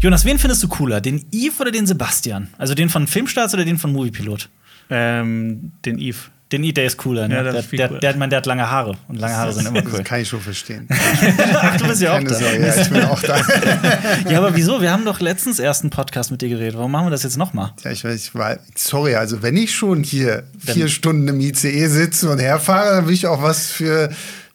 Jonas, wen findest du cooler? Den Eve oder den Sebastian? Also den von Filmstarts oder den von Moviepilot? Ähm, den Eve. Den Eve, der ist cooler. Ne? Ja, der, der, cooler. der, der, der hat lange Haare und lange Haare sind immer cool. Das kann ich schon verstehen. Ach, du bist ja auch Keine da. Sorge, ja, ich bin auch da. Ja, aber wieso? Wir haben doch letztens erst einen Podcast mit dir geredet. Warum machen wir das jetzt nochmal? Ja, ich weiß, ich war, sorry, also wenn ich schon hier vier Stunden im ICE sitze und herfahre, dann will ich auch was für.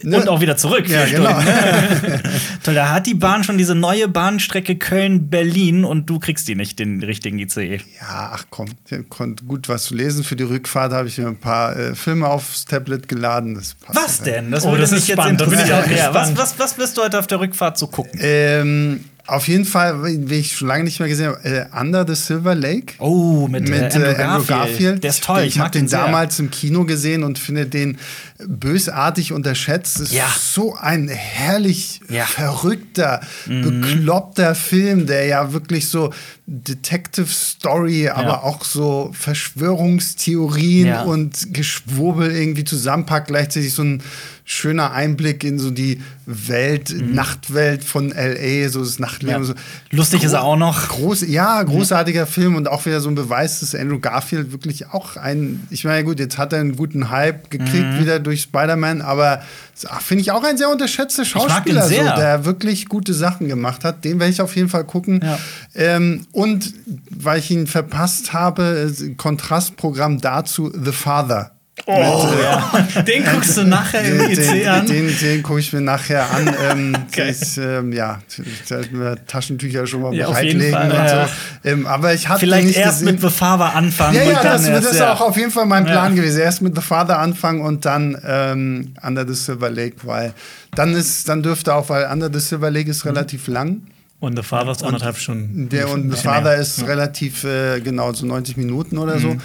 Ne? Und auch wieder zurück. Ja, genau. Ne? Toll, da hat die Bahn schon diese neue Bahnstrecke Köln-Berlin und du kriegst die nicht, den richtigen. ICE. Ja, ach komm, ich konnte gut was zu lesen. Für die Rückfahrt habe ich mir ein paar äh, Filme aufs Tablet geladen. Das passt Was denn? Das Oh, das ist jetzt spannend. Da bin ich interessieren. auch Ja, was, was, was wirst du heute auf der Rückfahrt so gucken? Ähm, auf jeden Fall, wie ich schon lange nicht mehr gesehen habe, äh, Under the Silver Lake. Oh, mit, mit äh, äh, Andrew Garfield. Der ist toll. Ich, habe mag den sehr. damals im Kino gesehen und finde den bösartig unterschätzt. Es Ja. ist so ein herrlich Ja. Mhm. verrückter, bekloppter Film, der ja wirklich so Detective Story, aber auch so Verschwörungstheorien Ja. und Geschwurbel irgendwie zusammenpackt. Gleichzeitig so ein schöner Einblick in so die Welt, Nachtwelt von LA, so das Nachtleben. Mhm. Ja. So. Lustig ist er auch noch. Groß, ja, großartiger Film und auch wieder so ein Beweis, dass Andrew Garfield wirklich auch ein, ich meine, gut, jetzt hat er einen guten Hype gekriegt Mhm. wieder durch Spider-Man, aber ach, finde ich auch ein sehr unterschätzter Schauspieler, so, der wirklich gute Sachen gemacht hat. Den werde ich auf jeden Fall gucken. Ja. Ähm, und weil ich ihn verpasst habe, äh, Kontrastprogramm dazu The Father. Oh, ja. Den guckst du nachher im Den, IC den, an. den, den gucke ich mir nachher an. Ähm, Geil. ich, ähm, ja, ich sollte mir Taschentücher schon mal Ja, bereitlegen. Fall, und ja. so. ähm, aber ich hatte Vielleicht nicht erst gesehen. mit The Father anfangen. ja, und ja, dann das, erst, das ist auch auf jeden Fall mein Plan gewesen. Erst mit The Father anfangen und dann ähm, Under the Silver Lake, weil dann ist, dann dürfte auch, weil Under the Silver Lake Mhm. ist relativ lang. Und The Father ist anderthalb Stunden. Der und The Father mehr. ist relativ äh, genau so 90 Minuten oder Mhm. so.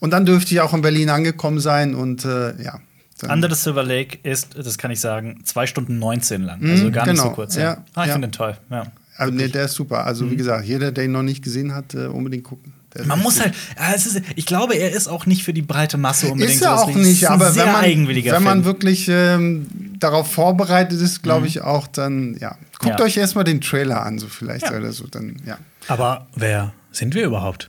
Und dann dürfte ich auch in Berlin angekommen sein und äh, ja. Under the Silver Lake ist, das kann ich sagen, 2 Stunden 19 lang. Also gar nicht so genau. kurz. Ja, Ja. Ah, ich ja. finde den toll. Ja. Also, nee, der ist super. Also, wie gesagt, jeder, der ihn noch nicht gesehen hat, äh, unbedingt gucken. Der Man muss halt, ist, ich glaube, er ist auch nicht für die breite Masse unbedingt. Ist er so. auch nicht, aber wenn man, wenn man wirklich ähm, darauf vorbereitet ist, glaube ich auch, dann, ja. Guckt Ja. euch erstmal den Trailer an, so vielleicht Ja. oder so, dann, ja. Aber wer sind wir überhaupt?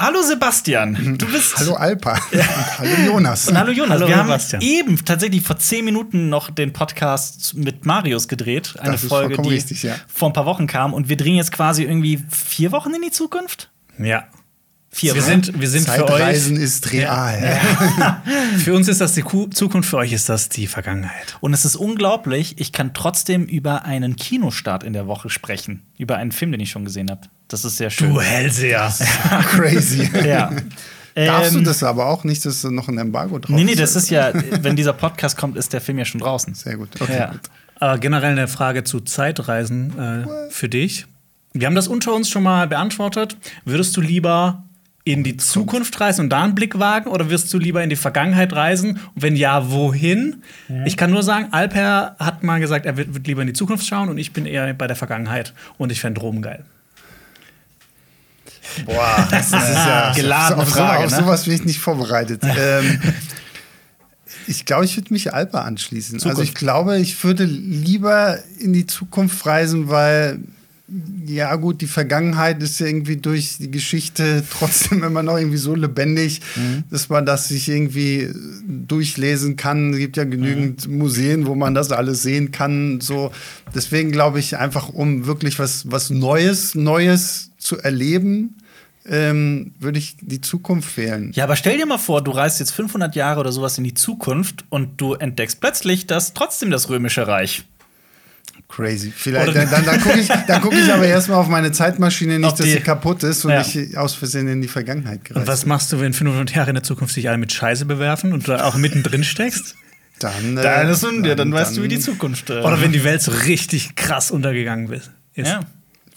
Hallo Sebastian, du bist Hallo Alpa und hallo Jonas. und hallo Jonas, Hallo wir haben Sebastian. eben tatsächlich vor zehn Minuten noch den Podcast mit Marius gedreht. Eine Das ist Folge, die richtig, ja. vor ein paar Wochen kam. Und wir drehen jetzt quasi irgendwie vier Wochen in die Zukunft? Ja. Vier Wir sind, wir sind für euch. Zeitreisen ist real. Für uns ist das die Ku- Zukunft, für euch ist das die Vergangenheit. Und es ist unglaublich, ich kann trotzdem über einen Kinostart in der Woche sprechen. Über einen Film, den ich schon gesehen habe. Das ist sehr schön. Du Hellseher. Crazy. ja. Darfst du Ähm, das aber auch nicht, dass da noch ein Embargo drauf Nee, nee, das ist ja, wenn dieser Podcast kommt, ist der Film ja schon draußen. Sehr gut. Okay, Ja. gut. Aber generell eine Frage zu Zeitreisen äh, für dich. Wir haben das unter uns schon mal beantwortet. Würdest du lieber in die Zukunft reisen und da einen Blick wagen oder wirst du lieber in die Vergangenheit reisen? Und wenn ja, wohin? Ich kann nur sagen, Alper hat mal gesagt, er wird, wird lieber in die Zukunft schauen und ich bin eher bei der Vergangenheit. Und ich fände Rom geil. Boah, das ist ja Geladene auf, so- Frage, Auf ne? sowas bin ich nicht vorbereitet. ähm, ich glaube, ich würde mich Alpa anschließen. Also Zukunft. ich glaube, ich würde lieber in die Zukunft reisen, weil ja gut, die Vergangenheit ist ja irgendwie durch die Geschichte trotzdem immer noch irgendwie so lebendig, Mhm. dass man das sich irgendwie durchlesen kann. Es gibt ja genügend Museen, wo man das alles sehen kann. So, deswegen glaube ich einfach, um wirklich was, was Neues, Neues zu erleben, ähm, würde ich die Zukunft wählen. Ja, aber stell dir mal vor, du reist jetzt 500 Jahre oder sowas in die Zukunft und du entdeckst plötzlich, dass trotzdem das Römische Reich Crazy. Vielleicht, Oder- dann, dann, dann gucke ich, dann guck ich aber erstmal auf meine Zeitmaschine, nicht, dass die- sie kaputt ist und Ja. ich aus Versehen in die Vergangenheit gereist Und was machst du, wenn 500 Jahre in der Zukunft sich alle mit Scheiße bewerfen und du da auch mittendrin steckst? Dann, äh, Dann, ist, ja, dann weißt du, wie die Zukunft äh, Oder wenn die Welt so richtig krass untergegangen ist. Ja.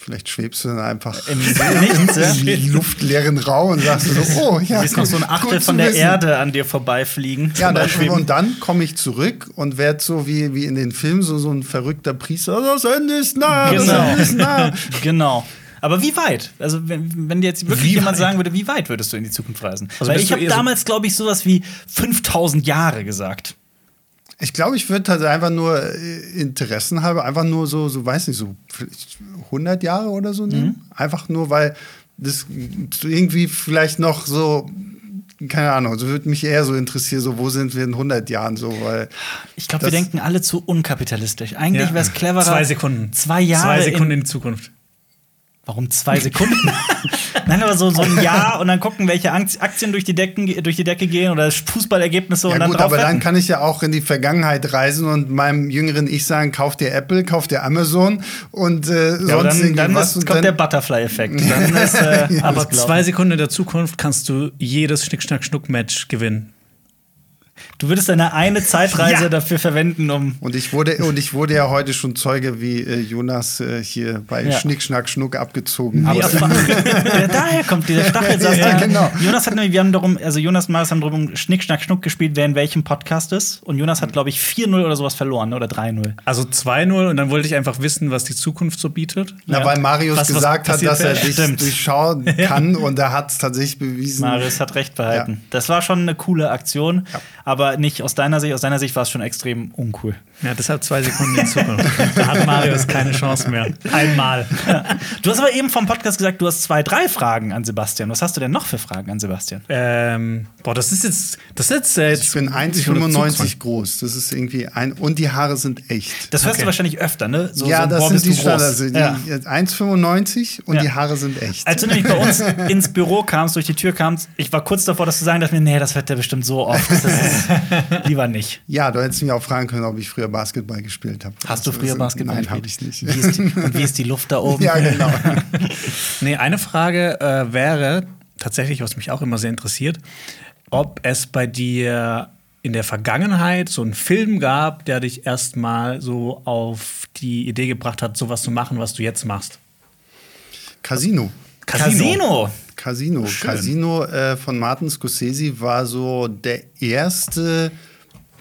Vielleicht schwebst du dann einfach Im Nichts, ja. im luftleeren Raum und sagst so, oh ja, Du siehst noch so ein Achtel von der wissen. Erde an dir vorbeifliegen. Ja, dann, und dann komme ich zurück und werde so wie, wie in den Filmen so, so ein verrückter Priester. Das Ende ist nah, Genau. das Ende ist nah. Genau. Aber wie weit? Also, wenn, wenn dir jetzt wirklich Wie jemand weit? sagen würde, wie weit würdest du in die Zukunft reisen? Also Weil ich habe damals, glaube ich, sowas wie 5000 Jahre gesagt. Ich glaube, ich würde halt einfach nur äh, Interessen halber, einfach nur so, so weiß nicht, so vielleicht 100 Jahre oder so nehmen. Einfach nur, weil das irgendwie vielleicht noch so, keine Ahnung, so würde mich eher so interessieren, so wo sind wir in 100 Jahren so, weil Ich glaube, wir denken alle zu unkapitalistisch. Eigentlich Ja. wäre es cleverer. Zwei Sekunden. Zwei Jahre. Zwei Sekunden in, in die Zukunft. Warum zwei Sekunden? Nein, aber so, so ein Jahr und dann gucken, welche Ak- Aktien durch die, Decken, durch die Decke gehen oder Fußballergebnisse und ja dann gut, drauf aber dann kann ich ja auch in die Vergangenheit reisen und meinem jüngeren Ich sagen, kauf dir Apple, kauf dir Amazon und äh, sonst Ja, aber dann, dann was ist, und kommt dann, der Butterfly-Effekt. Äh, Ja, Aber zwei Sekunden in der Zukunft kannst du jedes Schnick-Schnack-Schnuck-Match gewinnen. Du würdest deine eine Zeitreise Ja. dafür verwenden, um. Und ich wurde und ich wurde ja heute schon Zeuge, wie äh, Jonas äh, hier bei Ja. Schnick Schnack Schnuck abgezogen Aber wurde. ja, daher kommt dieser Stachelsaft. Ja, genau. Jonas hat nämlich, wir haben darum, also Jonas und Marius haben darum Schnick, Schnack, Schnuck gespielt, wer in welchem Podcast ist. Und Jonas hat, glaube ich, 4-0 oder sowas verloren, ne? oder 3-0. Also 2-0 und dann wollte ich einfach wissen, was die Zukunft so bietet. Na, Ja. weil Marius Was- was gesagt hat, passiert dass er dich Stimmt. durchschauen kann und er hat es tatsächlich bewiesen. Marius hat recht behalten. Ja. Das war schon eine coole Aktion, Ja. Aber nicht aus deiner Sicht. Aus deiner Sicht war es schon extrem uncool. Ja, deshalb zwei Sekunden in Zukunft. da hat Marius keine Chance mehr. Einmal. Du hast aber eben vom Podcast gesagt, du hast zwei, drei Fragen an Sebastian. Was hast du denn noch für Fragen an Sebastian? Ähm, boah, das ist jetzt. Das ist jetzt. Äh, jetzt Ich bin 1,95 groß. Das ist irgendwie ein. Und die Haare sind echt. Das hörst Okay. du wahrscheinlich öfter, ne? So, ja, so, das boah, sind die. Standards. Die- Ja. 1,95 und Ja. die Haare sind echt. Als du nämlich bei uns ins Büro kamst, durch die Tür kamst, ich war kurz davor, dass du sagen dass mir, nee, das wird der bestimmt so oft. Das ist lieber nicht. ja, du hättest mich auch fragen können, ob ich früher Basketball gespielt habe. Hast du Das früher Basketball Nein, gespielt? habe ich nicht. Wie ist, die, und wie ist die Luft da oben? ja, genau. Nee, eine Frage äh, wäre tatsächlich, was mich auch immer sehr interessiert, ob es bei dir in der Vergangenheit so einen Film gab, der dich erstmal so auf die Idee gebracht hat, sowas zu machen, was du jetzt machst. Casino. Casino. Casino. Casino äh, von Martin Scorsese war so der erste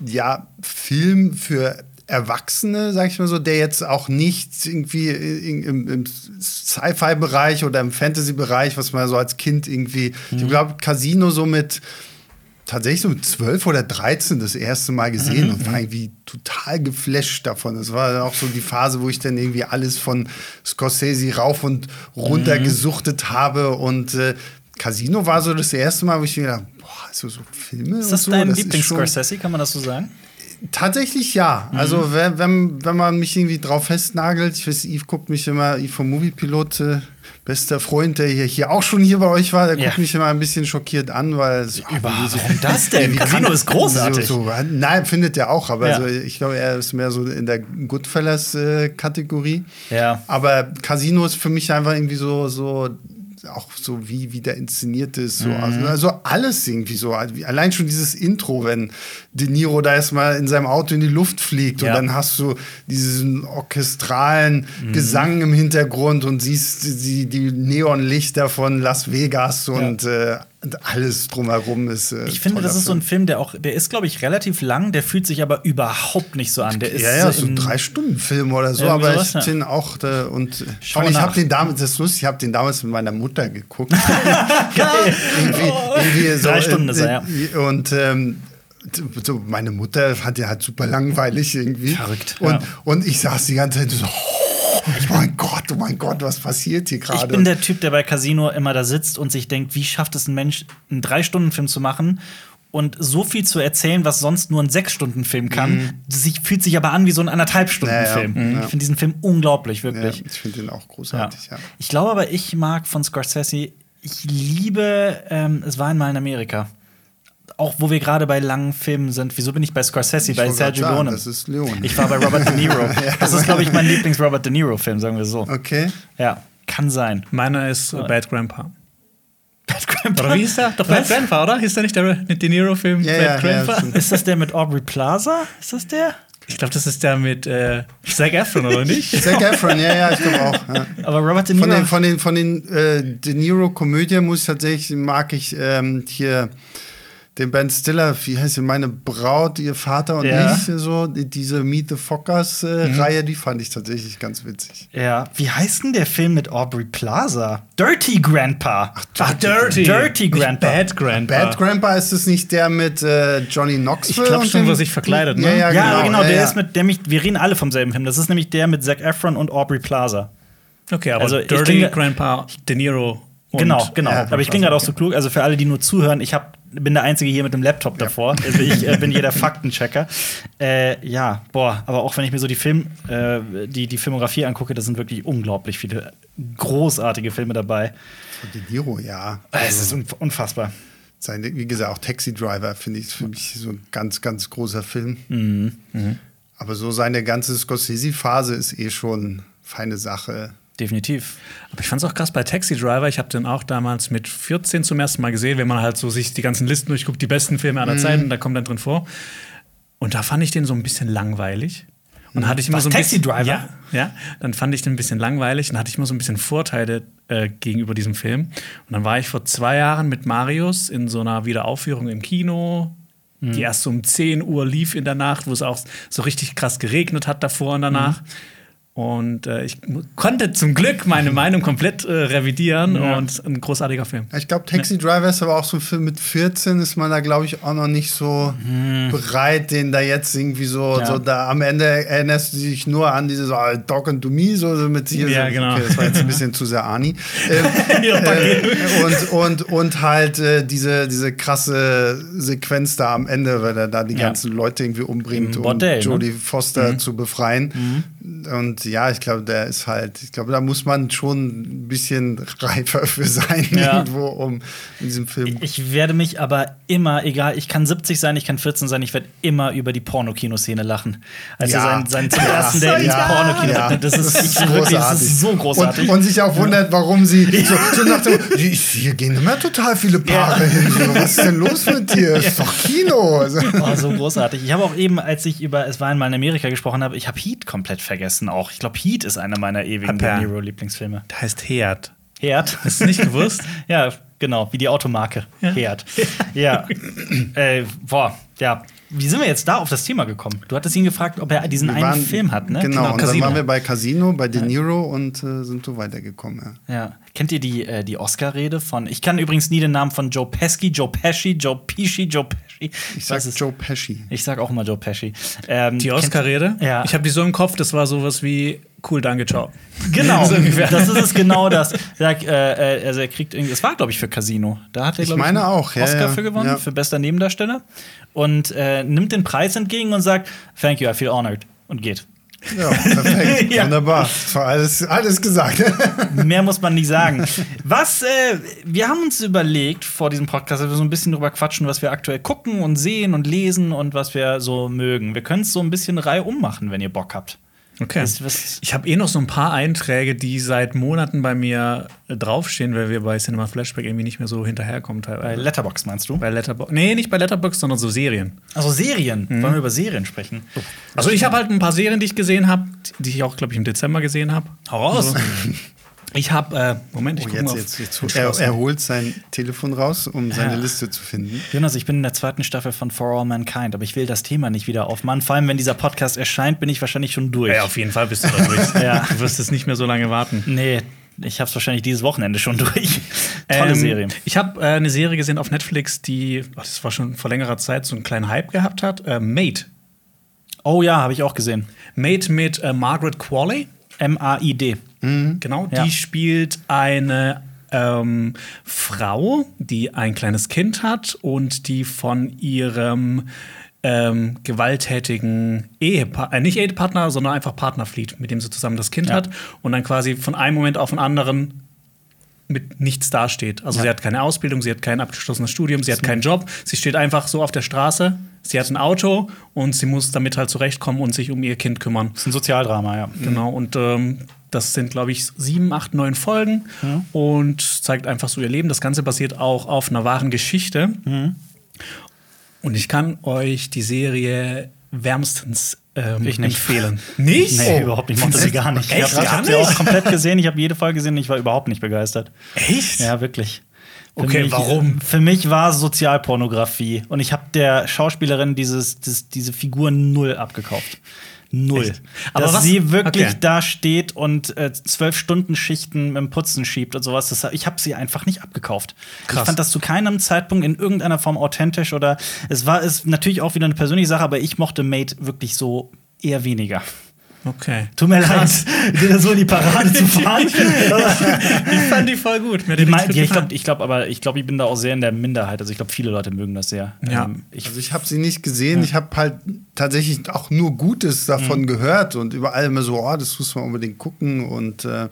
ja, Film für Erwachsene, sag ich mal so, der jetzt auch nicht irgendwie im, im Sci-Fi-Bereich oder im Fantasy-Bereich, was man so als Kind irgendwie, ich glaube, Casino so mit tatsächlich so mit 12 oder 13 das erste Mal gesehen und war irgendwie total geflasht davon. Das war dann auch so die Phase, wo ich dann irgendwie alles von Scorsese rauf und runter gesuchtet habe und äh, Casino war so das erste Mal, wo ich mir gedacht, boah, also so Filme Ist das so, dein Lieblings-Scorsese, kann man das so sagen? Tatsächlich ja. Also wenn, wenn, wenn man mich irgendwie drauf festnagelt, ich weiß, Yves guckt mich immer, Yves vom Moviepilot, äh, bester Freund, der hier, hier auch schon hier bei euch war, der Ja. guckt mich immer ein bisschen schockiert an, weil es Warum das denn? Casino ist großartig. So, so, nein, findet er auch, aber Ja. also, ich glaube, er ist mehr so in der Goodfellas-Kategorie. Ja. Aber Casino ist für mich einfach irgendwie so, so auch so wie, wie der inszeniert ist. So. Mhm. Also, also alles irgendwie so. Allein schon dieses Intro, wenn De Niro da erstmal in seinem Auto in die Luft fliegt Ja. und dann hast du diesen orchestralen Mhm. Gesang im Hintergrund und siehst die, die Neonlichter von Las Vegas und äh, und alles drumherum ist. Äh, Ich finde, das ist so ein Film. Film, der auch, der ist, glaube ich, relativ lang, der fühlt sich aber überhaupt nicht so an. Der ist Ja, ja, so in- ein Drei-Stunden-Film oder so, aber sowas, ich ja. den auch da und Schau und ich habe den damals, das ist lustig, ich habe den damals mit meiner Mutter geguckt. irgendwie, irgendwie so, Drei Stunden ist er, äh, Und ähm, so meine Mutter fand ja halt super langweilig irgendwie. Verrückt, Und, ja. und ich saß die ganze Zeit so, oh mein Gott, oh mein Gott, was passiert hier gerade? Ich bin der Typ, der bei Casino immer da sitzt und sich denkt, wie schafft es ein Mensch, einen Drei-Stunden-Film zu machen und so viel zu erzählen, was sonst nur ein Sechs-Stunden-Film kann. Sich, fühlt sich aber an wie so ein Anderthalb-Stunden-Film. Ja, ja. Ich finde diesen Film unglaublich, ja, wirklich. ich finde den auch Ja. großartig, ja. Ich glaube aber, ich mag von Scorsese, ich liebe ähm, Es war einmal in Amerika. Auch wo wir gerade bei langen Filmen sind. Wieso bin ich bei Scorsese, bei wollte Sergio sagen, Leone? das ist Leone. Ich war bei Robert De Niro. Das ist, glaube ich, mein Lieblings-Robert De Niro-Film, sagen wir so. Okay. Ja, kann sein. Meiner ist äh, Bad Grandpa. Bad Grandpa. Oder wie hieß der? Doch Bad Grandpa, oder? Hieß der nicht der De Niro-Film Ja, Bad ja, ja, Grandpa? Ist das der mit Aubrey Plaza? Ist das der? ich glaube, das ist der mit äh, Zac Efron, oder nicht? Zac Efron, ja, ja, ich glaube auch. Ja. Aber Robert De Niro. Von den, von den, von den äh, De Niro-Komödien muss ich tatsächlich, mag ich ähm, hier den Ben Stiller, wie heißt sie, meine Braut, ihr Vater und Ja. ich, so, die, diese Meet the Fockers-Reihe, die fand ich tatsächlich ganz witzig. ja, wie heißt denn der Film mit Aubrey Plaza? Dirty Grandpa. Ach, Dirty. Dirty Nicht Grandpa. Bad Grandpa. Bad Grandpa ist es nicht der mit äh, Johnny Knoxville? Ich glaub und schon, er sich verkleidet, ne? Ja, ja, Ja, genau. aber genau, ja, der ja. ist mit, der mich, wir reden alle vom selben Film. Das ist nämlich der mit Zac Efron und Aubrey Plaza. Okay, aber Also, ich Dirty klinge- Grandpa De Niro. Und genau, genau. ja, aber ich klinge gerade auch so klug. Also für alle, die nur zuhören, ich hab, bin der Einzige hier mit dem Laptop davor. Also ich äh, bin jeder Faktenchecker. Äh, ja, boah, aber auch wenn ich mir so die Film, äh, die, die Filmografie angucke, da sind wirklich unglaublich viele großartige Filme dabei. Von De Niro, ja. Es ist unf- unfassbar. Sein, wie gesagt, auch Taxi Driver finde ich für mich so ein ganz, ganz großer Film. Mhm. Aber so seine ganze Scorsese-Phase ist eh schon feine Sache. Definitiv. Aber ich fand es auch krass bei Taxi Driver. Ich habe den auch damals mit 14 zum ersten Mal gesehen, wenn man halt so sich die ganzen Listen durchguckt, die besten Filme aller Zeiten, da kommt dann drin vor. Und da fand ich den so ein bisschen langweilig. Und hatte ich immer Was, so ein Taxi bisschen, Driver? Ja, ja, dann fand ich den ein bisschen langweilig und hatte ich immer so ein bisschen Vorteile äh, gegenüber diesem Film. Und dann war ich vor zwei Jahren mit Marius in so einer Wiederaufführung im Kino, Mhm. die erst so um 10 Uhr lief in der Nacht, wo es auch so richtig krass geregnet hat davor und danach. Mhm. Und äh, ich konnte zum Glück meine Meinung komplett äh, revidieren Ja. und ein großartiger Film. Ich glaube, Taxi Driver ist aber auch so ein Film mit 14, ist man da, glaube ich, auch noch nicht so bereit, den da jetzt irgendwie so, Ja. so da am Ende erinnerst du dich nur an dieses oh, Dog and to Me, so so mit hier. Ja, so, genau. Okay, das war jetzt ein bisschen zu sehr Ani. Ähm, äh, und, und, und halt äh, diese, diese krasse Sequenz da am Ende, weil er da die Ja. ganzen Leute irgendwie umbringt, Im um Bordell, ne? Jodie Foster zu befreien. Und ja, ich glaube, der ist halt, ich glaube, da muss man schon ein bisschen reifer für sein, Ja. irgendwo, um in diesem Film. Ich werde mich aber immer, egal, ich kann 70 sein, ich kann 14 sein, ich werde immer über die Pornokino-Szene lachen. Als Ja. er sein, sein zum ersten Date ins. Pornokino Ja. Das ist, Das ich, ist wirklich, das ist so großartig. Und, und sich auch wundert, warum sie so, so nach dem, "Die- hier gehen immer total viele Paare hin. So, was ist denn los mit dir? Ist doch Kino. Oh, so großartig. Ich habe auch eben, als ich über Es war einmal in Amerika gesprochen habe, ich habe Heat komplett vergessen auch. Ich glaube, Heat ist einer meiner ewigen. De Niro-Lieblingsfilme. Der heißt Herd. Herd. Hast du nicht gewusst? ja, genau, wie die Automarke. Ja. Herd. Ja. äh, boah, ja. Wie sind wir jetzt da auf das Thema gekommen? Du hattest ihn gefragt, ob er diesen wir einen waren- Film hat, ne? Genau, und Casino. dann waren wir bei Casino, bei De Niro und äh, sind so weitergekommen. Ja. Ja. Kennt ihr die, äh, die Oscar-Rede von. Ich kann übrigens nie den Namen von Joe Pesci, Joe Pesci, Joe Pesci, Joe Pesci. Ich sag es- Joe Pesci. Ich sag auch immer Joe Pesci. Ähm, Die Oscar-Rede? Ja. Ich habe die so im Kopf, das war sowas wie cool, danke, ciao. Genau, So das ist es genau das. Sag, äh, äh, also er kriegt irgendwie, es war glaube ich für Casino. Da hat er Ich meine auch, ja, Oscar ja. für gewonnen, Ja. für bester Nebendarsteller und äh, nimmt den Preis entgegen und sagt, Thank you, I feel honored und geht. Ja, perfekt. Ja. Wunderbar. Alles, alles gesagt. Mehr muss man nicht sagen. Was, äh, wir haben uns überlegt vor diesem Podcast, dass wir so ein bisschen drüber quatschen, was wir aktuell gucken und sehen und lesen und was wir so mögen. Wir können es so ein bisschen Reihe ummachen, wenn ihr Bock habt. Okay. Ich habe eh noch so ein paar Einträge, die seit Monaten bei mir äh, draufstehen, weil wir bei Cinema Flashback irgendwie nicht mehr so hinterherkommen Bei. Letterbox meinst du? Bei Letterboxd. Nee, nicht bei Letterboxd, sondern so Serien. Also Serien. Wollen wir über Serien sprechen? Also ich habe halt ein paar Serien, die ich gesehen habe, die ich auch, glaube ich, im Dezember gesehen habe. Hau raus. Ich habe, äh, Moment, ich Oh, gucke jetzt, mal. jetzt, jetzt, auf- er, er holt sein Telefon raus, um seine Liste zu finden. Jonas, ich bin in der zweiten Staffel von For All Mankind, aber ich will das Thema nicht wieder aufmachen. Vor allem, wenn dieser Podcast erscheint, bin ich wahrscheinlich schon durch. Ja, auf jeden Fall bist du da durch. Ja. Du wirst es nicht mehr so lange warten. Nee, ich hab's wahrscheinlich dieses Wochenende schon durch. Tolle Ähm, Serie. Ich habe äh, eine Serie gesehen auf Netflix, die, ach, das war schon vor längerer Zeit, so einen kleinen Hype gehabt hat. Äh, Mate. Oh ja, habe ich auch gesehen. Mate mit äh, Margaret Qualley. M-A-I-D. Genau, Ja. die spielt eine ähm, Frau, die ein kleines Kind hat und die von ihrem ähm, gewalttätigen Ehepartner, äh, nicht Ehepartner, sondern einfach Partner flieht, mit dem sie zusammen das Kind Ja. hat und dann quasi von einem Moment auf den anderen mit nichts dasteht. Also Ja. sie hat keine Ausbildung, sie hat kein abgeschlossenes Studium, sie hat keinen Job, sie steht einfach so auf der Straße, sie hat ein Auto und sie muss damit halt zurechtkommen und sich um ihr Kind kümmern. Das ist ein Sozialdrama, ja. Genau, und ähm, Das sind, glaube ich, sieben, acht, neun Folgen Mhm. und zeigt einfach so ihr Leben. Das Ganze basiert auch auf einer wahren Geschichte. Mhm. Und ich kann euch die Serie wärmstens ähm, Ich nicht. empfehlen. Nicht? Nee, Oh. überhaupt nicht. Ich mochte sie gar nicht. Echt? Ich habe hab sie auch komplett gesehen. Ich habe jede Folge gesehen. Ich war überhaupt nicht begeistert. Echt? Ja, wirklich. Für Okay, mich, warum? Für mich war Sozialpornografie. Und ich habe der Schauspielerin dieses, das, diese Figur null abgekauft. Null. Echt? Aber Dass was- sie wirklich okay. da steht und äh, zwölf Stunden Schichten im Putzen schiebt und sowas. Das, ich habe sie einfach nicht abgekauft. Krass. Ich fand das zu keinem Zeitpunkt in irgendeiner Form authentisch oder es war es natürlich auch wieder eine persönliche Sache, aber ich mochte Mate wirklich so eher weniger. Okay. Tut mir leid, dir das so in die Parade zu fahren. Ich fand die voll gut. Die Ich, mein, ja, ich glaube, ich glaub, aber ich glaube, ich bin da auch sehr in der Minderheit. Also ich glaube, viele Leute mögen das sehr. Ja. Ähm, ich, Also ich habe sie nicht gesehen. Ich habe halt tatsächlich auch nur Gutes davon gehört und überall immer so, oh, das muss man unbedingt gucken. Und äh,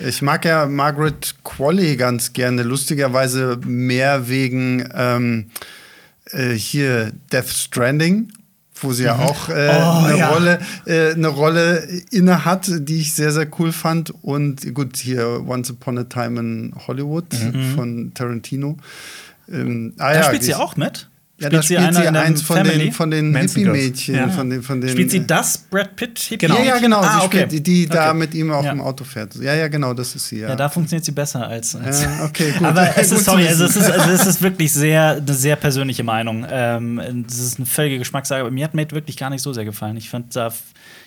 ich mag ja Margaret Qualley ganz gerne, lustigerweise mehr wegen ähm, äh, hier Death Stranding. Wo sie ja auch äh, eine, ja. Rolle, äh, eine Rolle inne hat, die ich sehr, sehr cool fand. Und gut, hier Once Upon a Time in Hollywood von Tarantino. Ähm, ah, da ja, spielt sie auch mit. Ja, da spielt einer sie in der eins von Family? den, von den. Hippie-Mädchen. Ja. Von den, von den, Spielt sie das Brad Pitt? Hippie? Ja, ja, genau. Ah, sie okay. spielt die, die da Okay. mit ihm auch Ja. im Auto fährt. Ja, ja, genau, das ist sie. Ja, Ja, da funktioniert sie besser als. als Ja, okay, gut. Aber es ist, sorry, also es ist, also es ist wirklich sehr, eine sehr persönliche Meinung. Ähm, das ist eine völlige Geschmackssache. Aber mir hat Mate wirklich gar nicht so sehr gefallen. Ich fand da,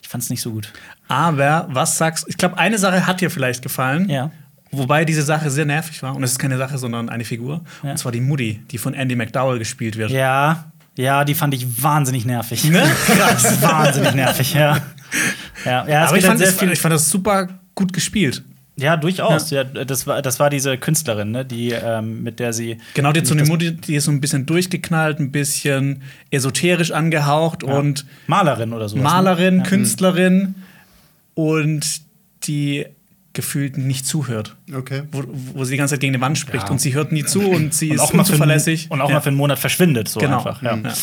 ich fand es nicht so gut. Aber was sagst Ich glaube, eine Sache hat dir vielleicht gefallen. Ja. Wobei diese Sache sehr nervig war. Und es ist keine Sache, sondern eine Figur. Ja. Und zwar die Mutti, die von Andy McDowell gespielt wird. Ja, ja, die fand ich wahnsinnig nervig. Ne? Krass, wahnsinnig nervig, ja. Ja, ja Aber ich halt fand, sehr das, viel. ich fand das super gut gespielt. Ja, durchaus. Ja. das, war, das war diese Künstlerin, ne, die, ähm, mit der sie. Genau, die, so eine Mutti, die ist so ein bisschen durchgeknallt, ein bisschen esoterisch angehaucht und Malerin oder so. Malerin, Ne? Künstlerin und die gefühlt nicht zuhört. Okay. Wo, wo sie die ganze Zeit gegen die Wand spricht Ja. und sie hört nie zu und sie Und ist auch mal für, unzuverlässig. und auch ja. mal für einen Monat verschwindet, so Genau. einfach. Ja. Ja.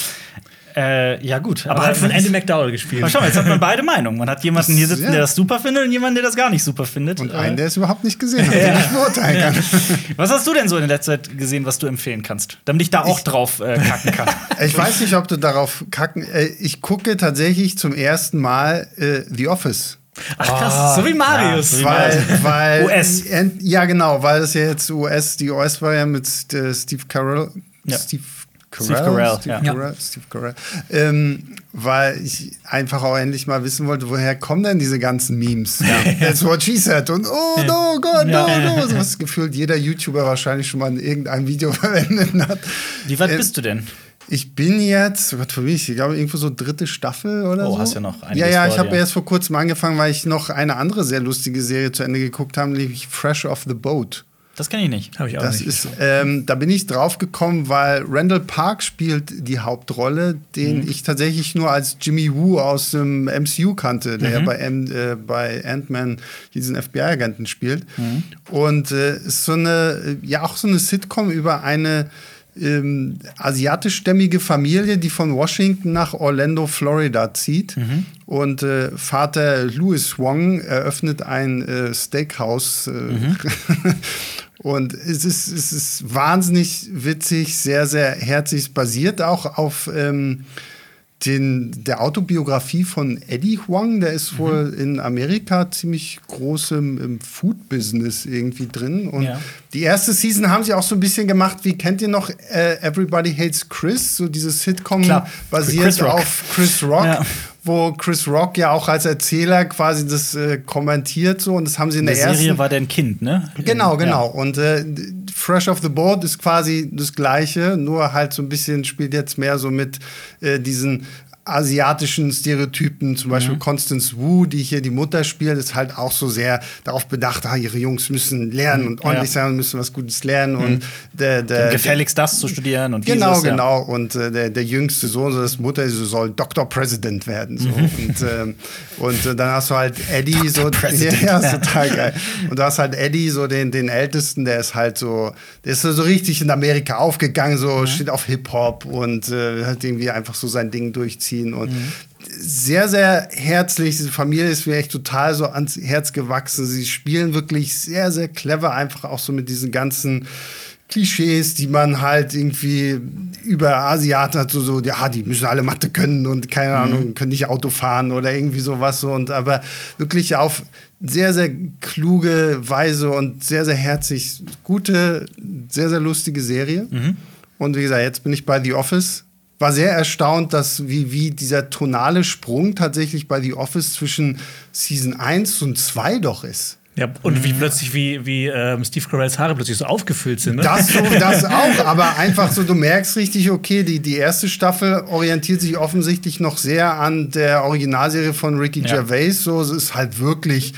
Äh, ja, gut. Aber halt von Andy McDowell gespielt. Aber schau mal, jetzt hat man beide Meinungen. Man hat jemanden hier sitzen, ja. der das super findet und jemanden, der das gar nicht super findet. Und Äh, einen, der es überhaupt nicht gesehen hat, den ich beurteilen kann. was hast du denn so in der letzten Zeit gesehen, was du empfehlen kannst? Damit ich da auch drauf äh, kacken kann. Ich weiß nicht, ob du darauf kacken. Äh, ich gucke tatsächlich zum ersten Mal äh, The Office. Ach krass, so wie Marius. Ja, Weil, weil US. Ja, genau, weil es ja jetzt US, die US war ja mit äh, Steve Carell. Ja. Steve Carell. Steve Carell, Steve ja. Carell, Steve Carell. Ähm, weil ich einfach auch endlich mal wissen wollte, woher kommen denn diese ganzen Memes? That's what she said. Und oh, no, God, no, Ja. no. So was gefühlt jeder YouTuber wahrscheinlich schon mal in irgendeinem Video verwendet hat. Wie weit Äh, bist du denn? Ich bin jetzt, oh Gott, für mich, ich glaube, irgendwo so dritte Staffel oder Oh, so. hast ja noch Ja, einiges ja, vor ich habe erst vor kurzem angefangen, weil ich noch eine andere sehr lustige Serie zu Ende geguckt habe, nämlich Fresh Off the Boat. Das kenne ich nicht. Habe ich auch Das nicht. ist, ähm, da bin ich drauf gekommen, weil Randall Park spielt die Hauptrolle, den Mhm. ich tatsächlich nur als Jimmy Woo aus dem MCU kannte, der ja Mhm. bei, M- äh, bei Ant-Man diesen FBI-Agenten spielt. Mhm. Und äh, ist so eine, ja auch so eine Sitcom über eine ähm, asiatischstämmige Familie, die von Washington nach Orlando, Florida zieht. Mhm. Und äh, Vater Louis Wong eröffnet ein äh, Steakhouse. Äh, Mhm. Und es ist, es ist wahnsinnig witzig, sehr, sehr herzig. Es basiert auch auf ähm, den, der Autobiografie von Eddie Huang. Der ist wohl Mhm. in Amerika ziemlich groß im, im Food-Business irgendwie drin. Und Ja. die erste Season haben sie auch so ein bisschen gemacht, wie kennt ihr noch äh, Everybody Hates Chris? So dieses Sitcom Klar. basiert Chris auf Chris Rock. Ja. Wo Chris Rock ja auch als Erzähler quasi das äh, kommentiert so und das haben sie in In der, der ersten Serie war der ein Kind, ne? Genau, genau. Und äh, Fresh off the Board ist quasi das Gleiche, nur halt so ein bisschen spielt jetzt mehr so mit äh, diesen asiatischen Stereotypen, zum Mhm. Beispiel Constance Wu, die hier die Mutter spielt, ist halt auch so sehr darauf bedacht, ah, ihre Jungs müssen lernen und ordentlich Ja. sein und müssen was Gutes lernen und der, der, Gefälligst das zu studieren und Genau, dieses, ja. genau. Und äh, der, der jüngste Sohn, so das Mutter, so soll Dr. President werden. So. und ähm, und äh, dann hast du halt Eddie, so. Ja, ist total geil. Und du hast halt Eddie, so den, den Ältesten, der ist halt so, der ist so richtig in Amerika aufgegangen, so steht auf Hip-Hop und äh, hat irgendwie einfach so sein Ding durchziehen. Und sehr, sehr herzlich. Diese Familie ist mir echt total so ans Herz gewachsen. Sie spielen wirklich sehr, sehr clever, einfach auch so mit diesen ganzen Klischees, die man halt irgendwie über Asiaten hat, so, so, ja, die müssen alle Mathe können und keine Ahnung, können nicht Auto fahren oder irgendwie sowas so. Und aber wirklich auf sehr, sehr kluge Weise und sehr, sehr herzlich, gute, sehr, sehr lustige Serie. Und wie gesagt, jetzt bin ich bei The Office. War sehr erstaunt, dass wie, wie dieser tonale Sprung tatsächlich bei The Office zwischen Season 1 und 2 doch ist. Ja, und wie plötzlich, wie, wie ähm, Steve Carells Haare plötzlich so aufgefüllt sind. Ne? Das, so, das auch, aber einfach so, du merkst richtig, okay, die, die erste Staffel orientiert sich offensichtlich noch sehr an der Originalserie von Ricky Ja. Gervais. So, es ist halt wirklich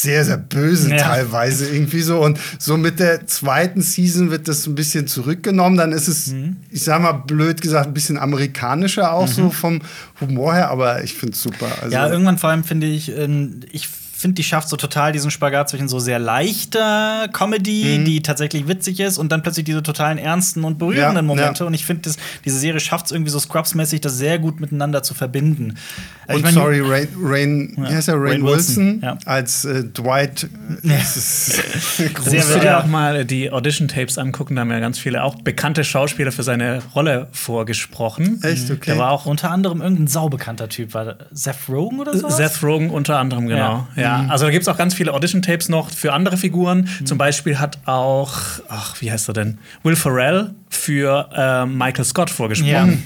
sehr, sehr böse Ja. teilweise irgendwie so. Und so mit der zweiten Season wird das ein bisschen zurückgenommen. Dann ist es, ich sag mal blöd gesagt, ein bisschen amerikanischer auch so vom Humor her, aber ich finde es super. Also, Ja, irgendwann vor allem finde ich, ähm, ich finde, die schafft so total diesen Spagat zwischen so sehr leichter Comedy, Mhm. die tatsächlich witzig ist, und dann plötzlich diese totalen ernsten und berührenden Ja, Momente. ja. Und ich finde, diese Serie schafft es irgendwie so Scrubs-mäßig, das sehr gut miteinander zu verbinden. Also und ich mein, sorry, Rain, Rain wie heißt er? Rain, Rainn Wilson, Wilson, ja. als äh, Dwight. Das ist Sehr, sehr- dir auch mal die Audition-Tapes angucken, da haben ja ganz viele auch bekannte Schauspieler für seine Rolle vorgesprochen. Echt, okay. Da war auch Unter anderem irgendein saubekannter Typ. War Seth Rogen oder so? Seth Rogen unter anderem, genau. Ja. Also da gibt es auch ganz viele Audition-Tapes noch für andere Figuren. Zum Beispiel hat auch, ach, wie heißt er denn? Will Ferrell für äh, Michael Scott vorgesprochen. Ja.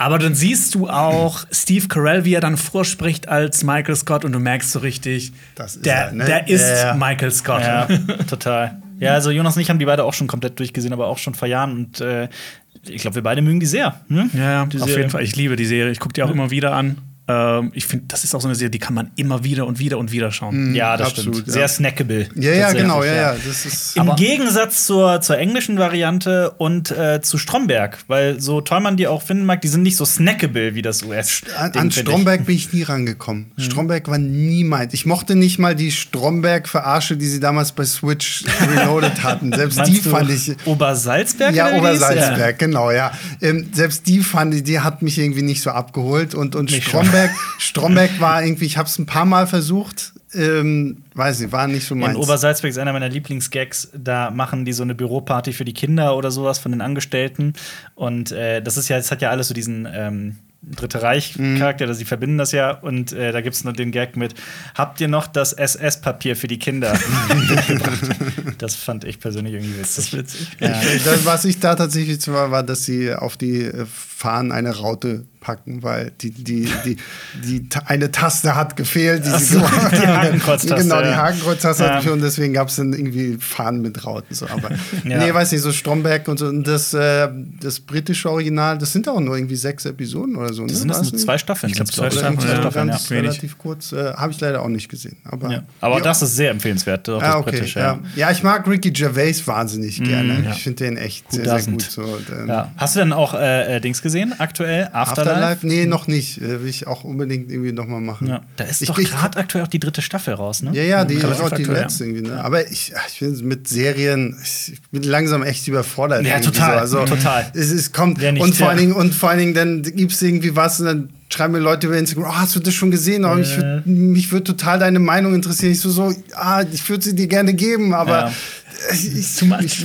Aber dann siehst du auch Steve Carell, wie er dann vorspricht als Michael Scott und du merkst so richtig, ist der, er, ne? der ist Ja, ja. Michael Scott. Ja, total. Ja, also Jonas und ich haben die beide auch schon komplett durchgesehen, aber auch schon vor Jahren. Und äh, ich glaube, wir beide mögen die sehr. Ne? Ja, ja, Die auf Serie. jeden Fall. Ich liebe die Serie. Ich gucke die auch immer wieder an. Ähm, ich finde, das ist auch so eine Serie, die kann man immer wieder und wieder und wieder schauen. Ja, das Absolut, stimmt. ja. Sehr snackable. Ja, ja, genau, ja, ja. Das ist. Im Aber- Gegensatz zur, zur englischen Variante und äh, zu Stromberg, weil so toll man die auch finden mag, die sind nicht so snackable wie das US. An, an Stromberg bin ich nie rangekommen. Mhm. Stromberg war nie meins. Ich mochte nicht mal die Stromberg-Verarsche, die sie damals bei Switch Reloaded hatten. Selbst Meinst die du fand ich. Obersalzberg? Ja? Obersalzberg, genau, ja. Ähm, selbst die fand ich, die hat mich irgendwie nicht so abgeholt. Und, und Stromberg, Stromberg war irgendwie, ich habe es ein paar Mal versucht, ähm, weiß nicht, war nicht so In meins. Obersalzberg ist einer meiner Lieblingsgags. Da machen die so eine Büroparty für die Kinder oder sowas von den Angestellten. Und äh, das ist ja, das hat ja alles so diesen ähm, Dritte Reich-Charakter, Mhm. also sie verbinden das ja. Und äh, da gibt es noch den Gag mit: Habt ihr noch das SS-Papier für die Kinder? das fand ich persönlich irgendwie witzig. Ja. Das, was ich da tatsächlich war, war, dass sie auf die äh, Fahnen eine Raute packen, weil die, die, die, die, ta- eine Taste hat gefehlt. Die so, gemacht die. Hakenkreuztaste, Genau, die ja. Hakenkreuztaste Ja. hat gefehlt und deswegen gab es dann irgendwie Fahnen mit Rauten. So. Aber Ja. nee, weiß nicht, so Stromberg und so. Und das, äh, das britische Original, das sind auch nur irgendwie sechs Episoden oder so. Ne? Sind das nur zwei Staffeln? Ich glaub, sind's, zwei? Staffeln, ja. ganz Wenig. relativ kurz. Äh, Habe ich leider auch nicht gesehen. Aber, Ja. Aber das ist sehr empfehlenswert, auch das Ah, okay. britische. ja. ja, ich mag Ricky Gervais wahnsinnig gerne. ja. Ich finde den echt sehr, doesn't. sehr gut. So. Und, ähm, Ja. Hast du denn auch äh, äh, Dings gesehen, aktuell? Afterlife? Afterlife? Nee, noch nicht. Äh, will ich auch unbedingt irgendwie noch mal machen. Ja. Da ist Ich- doch ich- gerade aktuell auch die dritte Staffel raus, ne? Ja, ja, die ist auch die aktuell, letzte irgendwie. Ne? Aber ich, ich bin mit Serien, ich bin langsam echt überfordert. Ja, total, So. Also, total. Es, es kommt nicht, und vor allen Dingen und vor allen Dingen dann gibt es irgendwie was und dann schreiben mir Leute über Instagram, oh, hast du das schon gesehen? Mich würd- mich würde total deine Meinung interessieren. Ich so, so ah, ich würde sie dir gerne geben, aber Ja. Ich, ich, ich, ich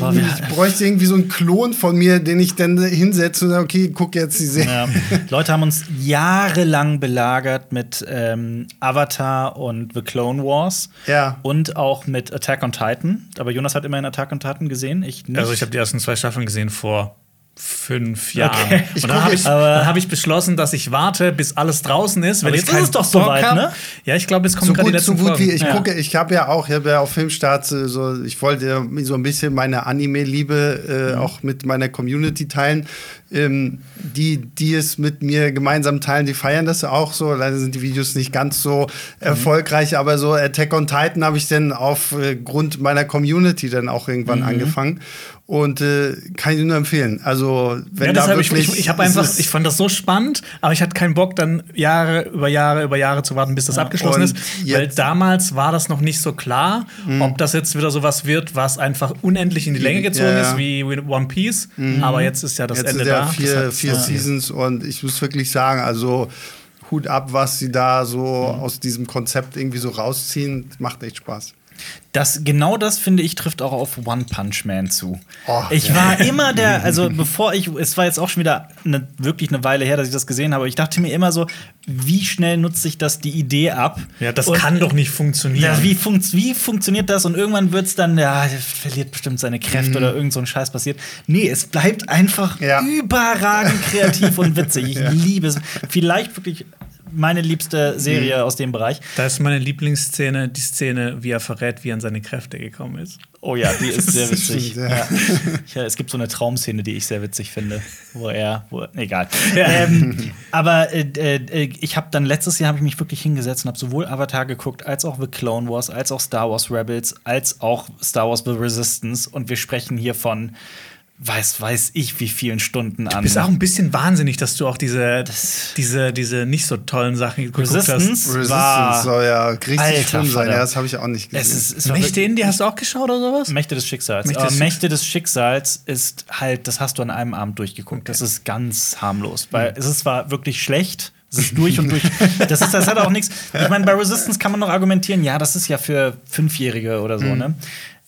bräuchte irgendwie so einen Klon von mir, den ich dann hinsetze und sage, okay, guck jetzt die Serie. Ja. Leute haben uns jahrelang belagert mit ähm, Avatar und The Clone Wars. Ja. Und auch mit Attack on Titan. Aber Jonas hat immerhin Attack on Titan gesehen. Ich nicht. Also ich habe die ersten zwei Staffeln gesehen vor fünf Jahren. Okay. Ich Und dann habe ich, dann hab ich beschlossen, dass ich warte, bis alles draußen ist. Wenn jetzt ist es doch soweit, hab. ne? Ja, ich glaube, es kommen so gerade die gut, so letzten gut wie ich Ja. gucke, ich habe ja auch, ich habe ja auf Filmstarts äh, so, ich wollte ja so ein bisschen meine Anime-Liebe äh, auch mit meiner Community teilen. Ähm, die, die es mit mir gemeinsam teilen, die feiern das auch so. Leider sind die Videos nicht ganz so erfolgreich, aber so Attack on Titan habe ich dann aufgrund meiner Community dann auch irgendwann angefangen. Und äh, kann ich nur empfehlen. Also, wenn Ja, da deshalb, ich, wirklich. ich, ich habe einfach, ich fand das so spannend, aber ich hatte keinen Bock, dann Jahre über Jahre über Jahre zu warten, bis das abgeschlossen Und ist. Weil damals war das noch nicht so klar, ob das jetzt wieder sowas wird, was einfach unendlich in die Länge gezogen Ja, ja. ist, wie One Piece. Aber jetzt ist ja das Jetzt Ende sind ja vier, vier. Seasons und ich muss wirklich sagen, also Hut ab, was sie da so aus diesem Konzept irgendwie so rausziehen. Macht echt Spaß. Das, genau das, finde ich, trifft auch auf One Punch Man zu. Oh, ich ja. war immer der, also bevor ich, es war jetzt auch schon wieder eine, wirklich eine Weile her, dass ich das gesehen habe, ich dachte mir immer so, wie schnell nutzt sich das die Idee ab? Ja, das Und- kann doch nicht funktionieren. Ja, wie, funkt, wie funktioniert das? Und irgendwann wird es dann, ja, verliert bestimmt seine Kräfte oder irgend so ein Scheiß passiert. Nee, es bleibt einfach Ja. überragend kreativ und witzig. Ich liebe es. Vielleicht wirklich meine liebste Serie aus dem Bereich. Da ist meine Lieblingsszene, die Szene, wie er verrät, wie er an seine Kräfte gekommen ist. Oh ja, die ist sehr witzig. stimmt, ja. ja. Ja, es gibt so eine Traumszene, die ich sehr witzig finde, wo er, wo, egal. Ähm, aber äh, äh, ich habe dann letztes Jahr habe ich mich wirklich hingesetzt und habe sowohl Avatar geguckt, als auch The Clone Wars, als auch Star Wars Rebels, als auch Star Wars The Resistance. Und wir sprechen hier von weiß weiß ich wie vielen Stunden an. Ist auch ein bisschen wahnsinnig, dass du auch diese, diese, diese nicht so tollen Sachen geguckt hast. Resistance war soll ja richtig Alter schlimm sein. Ja, das habe ich auch nicht gesehen. es ist, Mächte in die hast du auch geschaut oder sowas? Mächte des Schicksals. Mächte Aber des Mächte des Schicksals ist halt, das hast du an einem Abend durchgeguckt. Das ist ganz harmlos, weil es ist zwar wirklich schlecht. Es ist durch und durch. Das, ist, das hat auch nichts. Ich meine, bei Resistance kann man noch argumentieren, ja, das ist ja für Fünfjährige oder so, ne?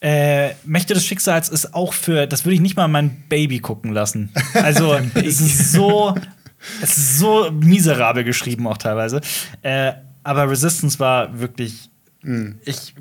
Äh, Mächte des Schicksals ist auch für, das würde ich nicht mal mein Baby gucken lassen. Also, es ist so, es ist so miserabel geschrieben auch teilweise. Äh, aber Resistance war wirklich, ich,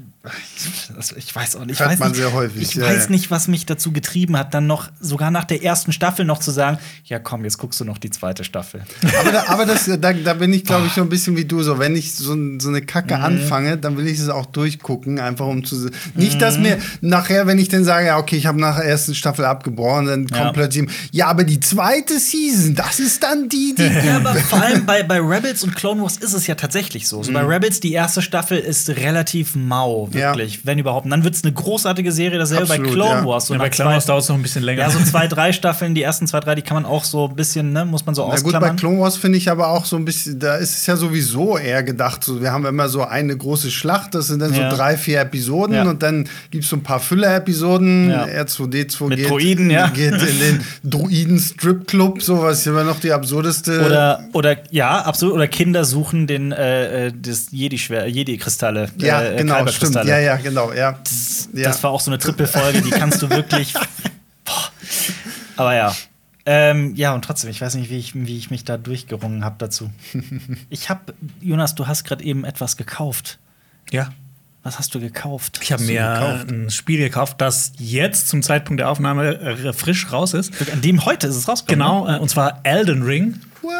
ich, ich weiß auch nicht. Ich Hört weiß man nicht, sehr häufig, Ich ja, weiß ja. nicht, was mich dazu getrieben hat, dann noch sogar nach der ersten Staffel noch zu sagen, ja komm, jetzt guckst du noch die zweite Staffel. Aber, da, aber das, da, da bin ich, glaube ich, so ein bisschen wie du. So, wenn ich so, so eine Kacke Mhm. anfange, dann will ich es auch durchgucken, einfach um zu. Nicht, dass Mhm. mir nachher, wenn ich dann sage, ja, okay, ich habe nach der ersten Staffel abgebrochen, dann Ja. kommt plötzlich, ja, aber die zweite Season, das ist dann die, die. Ja, aber vor allem bei, bei Rebels und Clone Wars ist es ja tatsächlich so. so Bei Rebels, die erste Staffel ist relativ mau, Mhm. Ja. wirklich, wenn überhaupt. Und dann wird es eine großartige Serie, dasselbe bei Absolut, Clone ja. Wars. So Ja, bei Clone zwei- Wars dauert es noch ein bisschen länger. Ja, so zwei, drei Staffeln, die ersten zwei, drei, die kann man auch so ein bisschen, ne, muss man so Na gut, bei. Clone Wars finde ich aber auch so ein bisschen, da ist es ja sowieso eher gedacht, so, wir haben immer so eine große Schlacht, das sind dann Ja. so drei, vier Episoden Ja. und dann gibt es so ein paar Füller-Episoden. Ja. R2D2 Mit geht, Droiden, ja. geht in den Druiden-Strip-Club, so was ist immer noch die absurdeste. Oder, oder ja, absolut. Oder Kinder suchen den äh, äh, das Jedi-Schwer, Jedi-Kristalle. Ja, äh, genau, stimmt. Ja, ja, genau, ja. Das, Ja. das war auch so eine Trippelfolge, die kannst du wirklich. Boah. Aber ja. Ähm, ja, und trotzdem, ich weiß nicht, wie ich, wie ich mich da durchgerungen habe dazu. Ich habe, Jonas, du hast gerade eben etwas gekauft. ja. Was hast du gekauft? Ich habe mir gekauft? ein Spiel gekauft, das jetzt zum Zeitpunkt der Aufnahme äh, frisch raus ist. An dem heute ist es rausgekommen. Genau, äh, und zwar Elden Ring. What?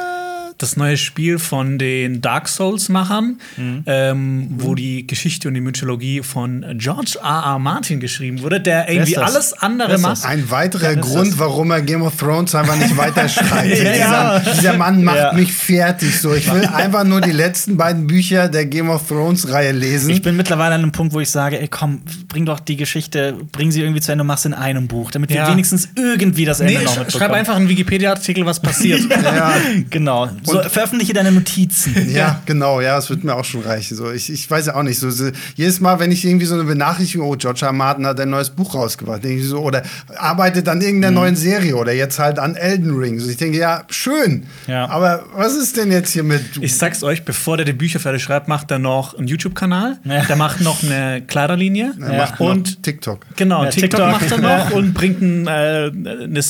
Das neue Spiel von den Dark Souls-Machern, Mhm. ähm, wo die Geschichte und die Mythologie von George R. R. Martin geschrieben wurde, der irgendwie alles andere macht. das? Ein weiterer ist Grund, das? warum er Game of Thrones einfach nicht weiterschreibt. Ja. dieser, dieser Mann macht Ja. mich fertig. So, ich will einfach nur die letzten beiden Bücher der Game of Thrones-Reihe lesen. Ich bin mittlerweile an einem Punkt, wo ich sage, ey, komm, bring doch die Geschichte, bring sie irgendwie zu Ende und mach's in einem Buch, damit wir Ja. wenigstens irgendwie das Ende Nee, noch mitbekommen. schreib einfach einen Wikipedia-Artikel, was passiert. ja, Genau. So, Und- veröffentliche deine Notizen. ja, genau, ja, es wird mir auch schon reichen. So, ich, ich weiß ja auch nicht. So, so, jedes Mal, wenn ich irgendwie so eine Benachrichtigung, oh, George R. Martin hat ein neues Buch rausgebracht, denke ich so, oder arbeitet an irgendeiner Mhm. neuen Serie oder jetzt halt an Elden Ring. So, ich denke, ja, schön. Ja. Aber was ist denn jetzt hier mit. Ich sag's euch, bevor der die Bücher fertig schreibt, macht er noch einen YouTube-Kanal. Ja. Der macht noch eine Kleiderlinie. er macht noch und TikTok. genau, Ja, TikTok, TikTok. macht er noch und bringt ein, äh, eine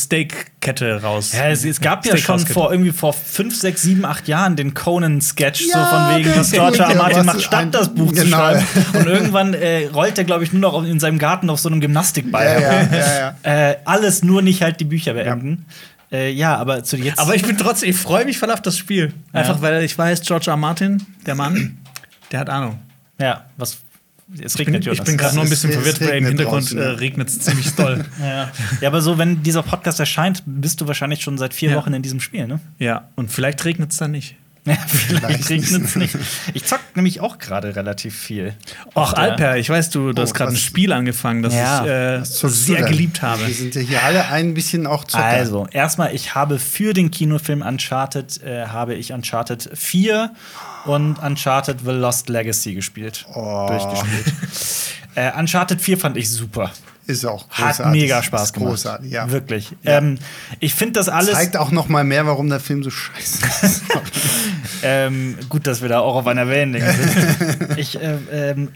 Steak-Kette raus. Ja, es, es gab ja schon vor irgendwie vor fünf, sechs, sieben, acht Jahren den Conan-Sketch, Ja, so von wegen, ist George R. Martin macht, statt das Buch zu genau. schreiben. Und irgendwann äh, rollt er, glaube ich, nur noch in seinem Garten auf so einem Gymnastikball Ja, herum. ja, ja, ja. Äh, alles nur nicht halt die Bücher beenden. Ja, äh, ja aber zu jetzt. Aber ich bin trotzdem, ich freue mich voll auf das Spiel. Einfach Ja. weil ich weiß, George. R. Martin, der Mann, der hat Ahnung. ja, was. Es Ich regnet, bin, ich Jonas. bin gerade nur ein bisschen es verwirrt, weil im Hintergrund äh, regnet es ziemlich doll. ja. ja, aber so, wenn dieser Podcast erscheint, bist du wahrscheinlich schon seit vier Ja. Wochen in diesem Spiel, ne? ja, und vielleicht regnet es dann nicht. Ja, vielleicht Vielleicht. regnet es nicht. Ich zock nämlich auch gerade relativ viel. Ach, Alper, ich weiß, du, du hast gerade ein Spiel angefangen, das Ja. ich äh, sehr denn? geliebt habe. Wir sind ja hier alle ein bisschen auch Zocker. Also, erstmal, ich habe für den Kinofilm Uncharted, äh, habe ich Uncharted 4 und Uncharted The Lost Legacy gespielt. Oh. Durchgespielt. äh, Uncharted 4 fand ich super. Ist auch Hat großartig. mega Spaß gemacht. Großartig, ja. Wirklich. Ja. Ähm, ich finde das alles. Zeigt auch noch mal mehr, warum der Film so scheiße ist. ähm, gut, dass wir da auch auf einer Wellenlänge sind. ich äh, ähm,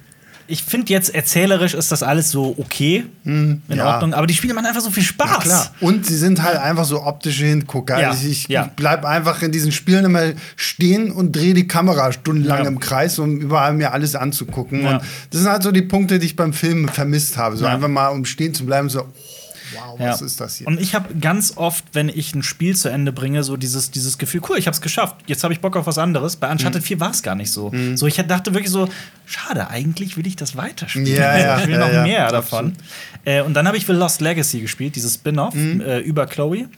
ich finde jetzt erzählerisch ist das alles so okay, in Hm, ja. Ordnung, aber die Spiele machen einfach so viel Spaß. Klar. Und sie sind halt einfach so optische Hingucker. Ja, Also ich ja. bleib einfach in diesen Spielen immer stehen und drehe die Kamera stundenlang Ja. im Kreis, um überall mir alles anzugucken. Ja. Und das sind halt so die Punkte, die ich beim Film vermisst habe. So Ja. einfach mal um stehen zu bleiben, so, wow, was Ja. ist das hier? Und ich habe ganz oft, wenn ich ein Spiel zu Ende bringe, so dieses, dieses Gefühl, cool, ich habe es geschafft. Jetzt habe ich Bock auf was anderes. Bei Mhm. Uncharted 4 war es gar nicht so. So, ich dachte wirklich so, schade, eigentlich will ich das weiterspielen. Ja, ja, ich will ja, noch ja, mehr davon. Äh, und dann habe ich The Lost Legacy gespielt, dieses Spin-off Mhm. äh, über Chloe.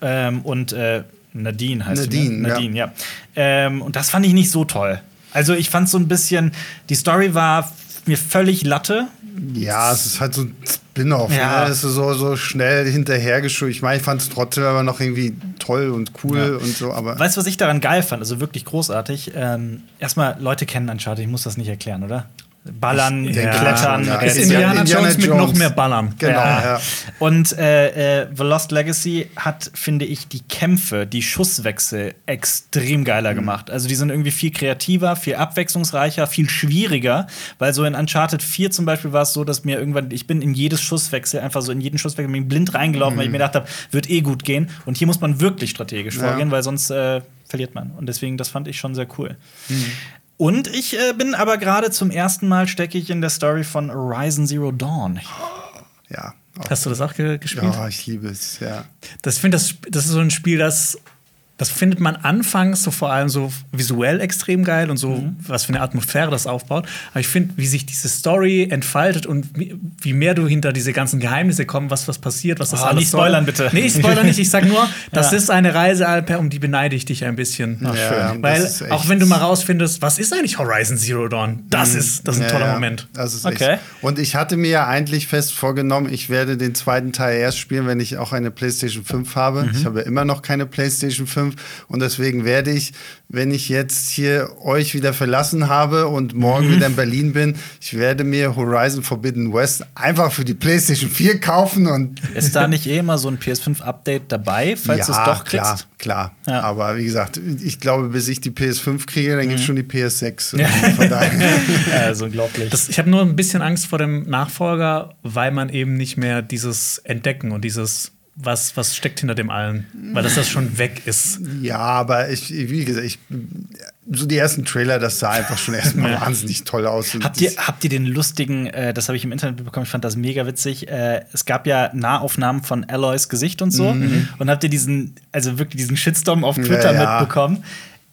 Ähm, und äh, Nadine heißt sie. Nadine, Ne? Nadine, ja. Ähm, und das fand ich nicht so toll. Also ich fand so ein bisschen, die Story war mir völlig Latte. Ja, es ist halt so ein Spin-off. Ja. Ne? Es ist so, so schnell hinterhergeschoben. Ich meine, ich fand es trotzdem aber noch irgendwie toll und cool und so, aber. Weißt du, was ich daran geil fand? Also wirklich großartig. Ähm, erstmal, Leute kennen Uncharted, ich muss das nicht erklären, oder? Ballern, denke klettern, ja. Ist Indiana- Indiana, Indiana Jones mit Jones. noch mehr Ballern. Genau, ja. Und äh, äh, The Lost Legacy hat, finde ich, die Kämpfe, die Schusswechsel extrem geiler gemacht. Also die sind irgendwie viel kreativer, viel abwechslungsreicher, viel schwieriger, weil so in Uncharted 4 zum Beispiel war es so, dass mir irgendwann, ich bin in jedes Schusswechsel, einfach so in jeden Schusswechsel bin ich blind reingelaufen, weil ich mir gedacht habe, wird eh gut gehen. Und hier muss man wirklich strategisch Ja. vorgehen, weil sonst äh, verliert man. Und deswegen, das fand ich schon sehr cool. Und ich äh, bin aber gerade zum ersten Mal stecke ich in der Story von Horizon Zero Dawn. Ja. Hast du das auch ge gespielt? Ja, ich liebe es, ja. Das finde das, das ist so ein Spiel, das das findet man anfangs so vor allem so visuell extrem geil und so, Mhm. was für eine Atmosphäre das aufbaut. Aber ich finde, wie sich diese Story entfaltet und wie, mehr du hinter diese ganzen Geheimnisse kommst, was, was passiert, was das Oh, alles nicht soll. spoilern, bitte. Nee, ich spoiler nicht. Ich sag nur, das Ja. ist eine Reise, Alper, um die beneide ich dich ein bisschen. schön. das Weil, auch wenn du mal rausfindest, was ist eigentlich Horizon Zero Dawn? Das ist, das ist ein Ja, toller ja. Moment. Das ist Okay. echt. Und ich hatte mir ja eigentlich fest vorgenommen, ich werde den zweiten Teil erst spielen, wenn ich auch eine PlayStation 5 habe. Mhm. Ich habe ja immer noch keine PlayStation 5 und deswegen werde ich, wenn ich jetzt hier euch wieder verlassen habe und morgen Mhm. wieder in Berlin bin, ich werde mir Horizon Forbidden West einfach für die PlayStation 4 kaufen und Ist da nicht eh immer so ein PS5-Update dabei, falls du es doch kriegst? klar, klar. Ja. Mhm. Aber wie gesagt, ich glaube, bis ich die PS5 kriege, dann gibt es schon die PS6. Von daher. Ja, ist unglaublich. Das, ich habe nur ein bisschen Angst vor dem Nachfolger, weil man eben nicht mehr dieses Entdecken und dieses, was, was steckt hinter dem allen, weil das, das schon weg ist. Ja, aber ich, wie gesagt, ich, so die ersten Trailer, das sah einfach schon erstmal wahnsinnig toll aus. Habt ihr, habt ihr den lustigen, äh, das habe ich im Internet bekommen, ich fand das mega witzig. Äh, es gab ja Nahaufnahmen von Aloys Gesicht und so. Und habt ihr diesen, also wirklich diesen Shitstorm auf Twitter Ja, ja. mitbekommen?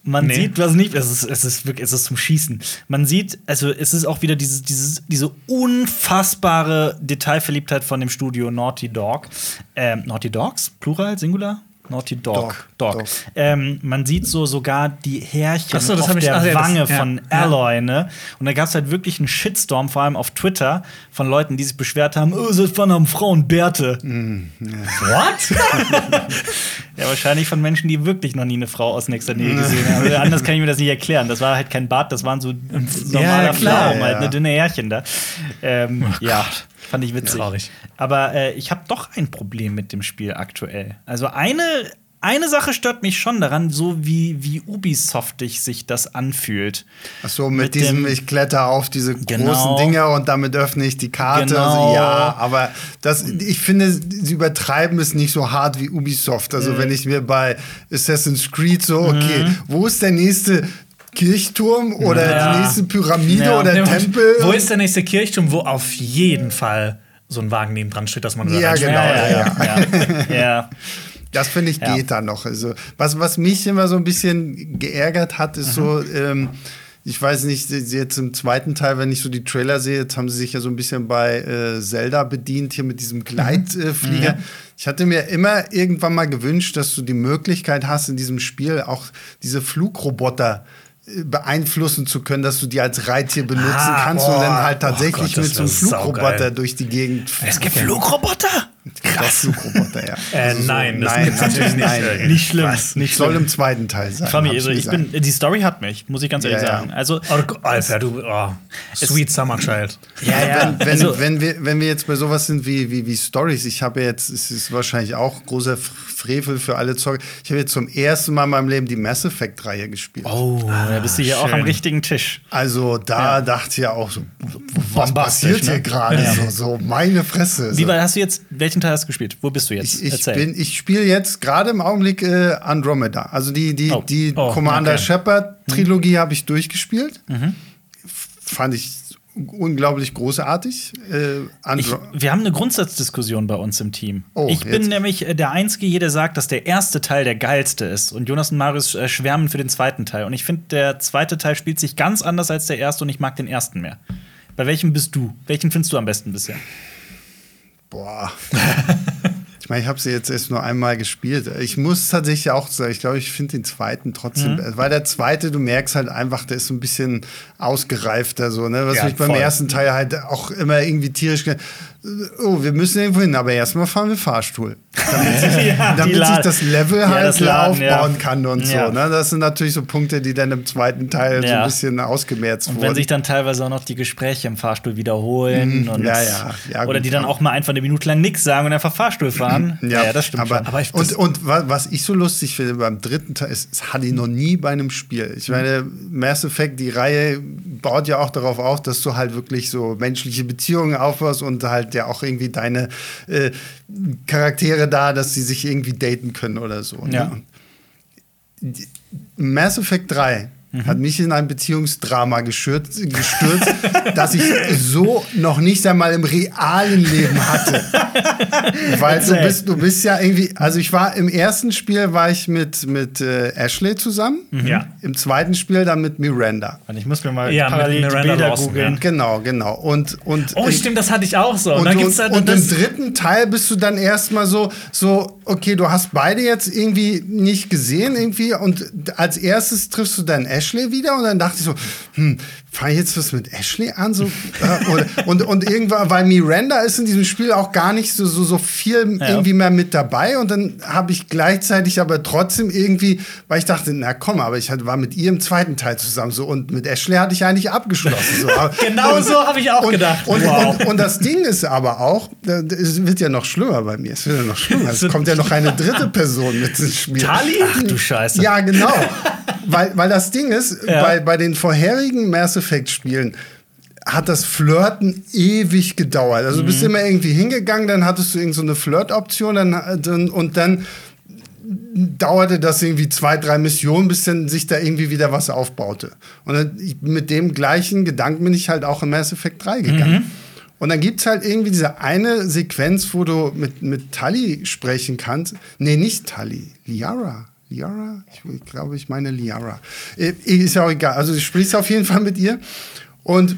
Man Nee. sieht was nicht, es ist, es ist wirklich, es ist zum Schießen. Man sieht, also es ist auch wieder dieses, dieses, diese unfassbare Detailverliebtheit von dem Studio Naughty Dog. Ähm, Naughty Dogs? Plural, Singular? Naughty Dog. Dog, Dog. Dog. Ähm, man sieht so sogar die Härchen Ach so, das auf hab ich- der ach ja, das- Wange ja. von Ja. Alloy, ne? Und da gab es halt wirklich einen Shitstorm, vor allem auf Twitter, von Leuten, die sich beschwert haben, oh, seit wann haben Frauen Bärte? What? Ja, wahrscheinlich von Menschen, die wirklich noch nie eine Frau aus nächster Nähe gesehen haben. Also Anders kann ich mir das nicht erklären. Das war halt kein Bart, das waren so normaler klar, Pflaumen, halt ja. eine dünne Härchen da. Ähm, ja, fand ich witzig. Traurig. Aber äh, ich habe doch ein Problem mit dem Spiel aktuell. Also eine, eine Sache stört mich schon daran, so wie, wie Ubisoftig sich das anfühlt. Ach so, mit, mit diesem, dem- ich kletter auf diese Genau. großen Dinger und damit öffne ich die Karte. Genau. Also, ja, aber das, ich finde, sie übertreiben es nicht so hart wie Ubisoft. Also, wenn ich mir bei Assassin's Creed so, okay, wo ist der nächste Kirchturm oder Ja. die nächste Pyramide Ja. oder und Tempel? Wo ist der nächste Kirchturm, wo auf jeden Fall so ein Wagen neben dran steht, dass man da Ja, genau. ja. ja. ja. Das finde ich Ja. geht da noch. Also, was, was mich immer so ein bisschen geärgert hat, ist so, ähm, ich weiß nicht, jetzt im zweiten Teil, wenn ich so die Trailer sehe, jetzt haben sie sich ja so ein bisschen bei äh, Zelda bedient, hier mit diesem Gleitflieger. Ich hatte mir immer irgendwann mal gewünscht, dass du die Möglichkeit hast, in diesem Spiel auch diese Flugroboter äh, beeinflussen zu können, dass du die als Reittier benutzen Ah, kannst und boah. dann halt Oh tatsächlich Gott, das mit so einem saugeil. Flugroboter durch die Gegend Es gibt Flugroboter? Krass. Flugroboter, ja. Äh, Also so- nein, das nein, natürlich nicht. nein. Nicht schlimm, Was? nicht Soll schlimm. im zweiten Teil sein. Hab also ich bin, die Story hat mich, muss ich ganz ehrlich Ja, ja. sagen. Also, Oh, Alter, du, oh, sweet Summer Child. ja, ja. wenn, wenn, also, wenn, wir, wenn wir jetzt bei sowas sind wie, wie, wie Stories, ich habe jetzt, es ist wahrscheinlich auch großer Frevel für alle Zocker, ich habe jetzt zum ersten Mal in meinem Leben die Mass Effect-Reihe gespielt. oh, da bist du hier auch am schön. richtigen Tisch. Also da dachte ich ja auch so, was passiert ne? hier gerade? Ja. So, so meine Fresse. Wie weit hast du jetzt, welchen Teil hast du gespielt? Wo bist du jetzt? Ich, ich, bin, ich spiele jetzt gerade im Augenblick äh, Andromeda. Also die, die, Oh. die Oh, Commander okay. Shepard Trilogie habe ich durchgespielt. F- Fand ich unglaublich großartig. Äh, Ich, wir haben eine Grundsatzdiskussion bei uns im Team. Oh, ich bin jetzt. nämlich äh, der Einzige der sagt, dass der erste Teil der geilste ist. Und Jonas und Marius äh, schwärmen für den zweiten Teil. Und ich finde, der zweite Teil spielt sich ganz anders als der erste und ich mag den ersten mehr. Bei welchem bist du? Welchen findest du am besten bisher? Boah. ich meine, ich habe sie jetzt erst nur einmal gespielt. Ich muss tatsächlich auch sagen, ich glaube, ich finde den zweiten trotzdem, Mhm. weil der zweite, du merkst halt einfach, der ist so ein bisschen ausgereifter, so, ne? Was Ja, mich beim voll. ersten Teil halt auch immer irgendwie tierisch. Oh, wir müssen irgendwo hin, aber erstmal fahren wir Fahrstuhl. Damit, sich, Ja, damit sich das Level Ja, halt das Laden, ja. aufbauen kann und Ja. so. Ne? Das sind natürlich so Punkte, die dann im zweiten Teil so Ja. ein bisschen ausgemerzt Und wurden. wenn sich dann teilweise auch noch die Gespräche im Fahrstuhl wiederholen Mhm, und ja, ja, ja, oder die dann auch mal einfach eine Minute lang nichts sagen und einfach Fahrstuhl fahren. Ja, das stimmt aber. Aber ich- und, das- und wa- was ich so lustig finde beim dritten Teil, ist, das hatte ich noch nie bei einem Spiel. Ich meine, Mass Effect, die Reihe baut ja auch darauf auf, dass du halt wirklich so menschliche Beziehungen aufbaust und halt ja auch irgendwie deine äh, Charaktere da, dass sie sich irgendwie daten können oder so. ne? Ja. Die- Mass Effect 3 Mhm. hat mich in ein Beziehungsdrama gestürzt, gestürzt dass ich so noch nicht einmal im realen Leben hatte. Weil du bist, du bist ja irgendwie, also ich war im ersten Spiel war ich mit, mit äh, Ashley zusammen, Ja. im zweiten Spiel dann mit Miranda. Und ich muss mir mal Ja, parallel Miranda Bilder googeln. ja. Genau, genau. Und, und Oh, im- stimmt, das hatte ich auch so. und, und, gibt's dann und im das, dritten Teil bist du dann erstmal so, so, okay, du hast beide jetzt irgendwie nicht gesehen, irgendwie, und als erstes triffst du dann Ashley wieder und dann dachte ich so, hm, fange ich jetzt was mit Ashley an? So, äh, oder, und, und irgendwann, weil Miranda ist in diesem Spiel auch gar nicht so, so, so viel Ja. irgendwie mehr mit dabei und dann habe ich gleichzeitig aber trotzdem irgendwie, weil ich dachte, na komm, aber ich hatte- war mit ihr im zweiten Teil zusammen so und mit Ashley hatte ich eigentlich abgeschlossen. So. Genau und- so habe ich auch und, gedacht. Und, Wow. und, und das Ding ist aber auch, es wird ja noch schlimmer bei mir. Es wird ja noch schlimmer. Es kommt ja noch eine dritte Person mit ins Spiel. Tali? Ach du Scheiße. Ja, genau. weil, weil das Ding ist, Ja. bei, bei den vorherigen Mass Effect-Spielen hat das Flirten ewig gedauert. Also du bist immer irgendwie hingegangen, dann hattest du irgend so eine Flirt-Option dann, dann, und dann dauerte das irgendwie zwei, drei Missionen, bis dann sich da irgendwie wieder was aufbaute. Und dann, mit dem gleichen Gedanken bin ich halt auch in Mass Effect 3 gegangen. Und dann gibt es halt irgendwie diese eine Sequenz, wo du mit, mit Tully sprechen kannst. Nee, nicht Tully, Liara. Liara? Ich, ich glaube, ich meine Liara. Äh, Ist ja auch egal. Also du sprichst auf jeden Fall mit ihr. Und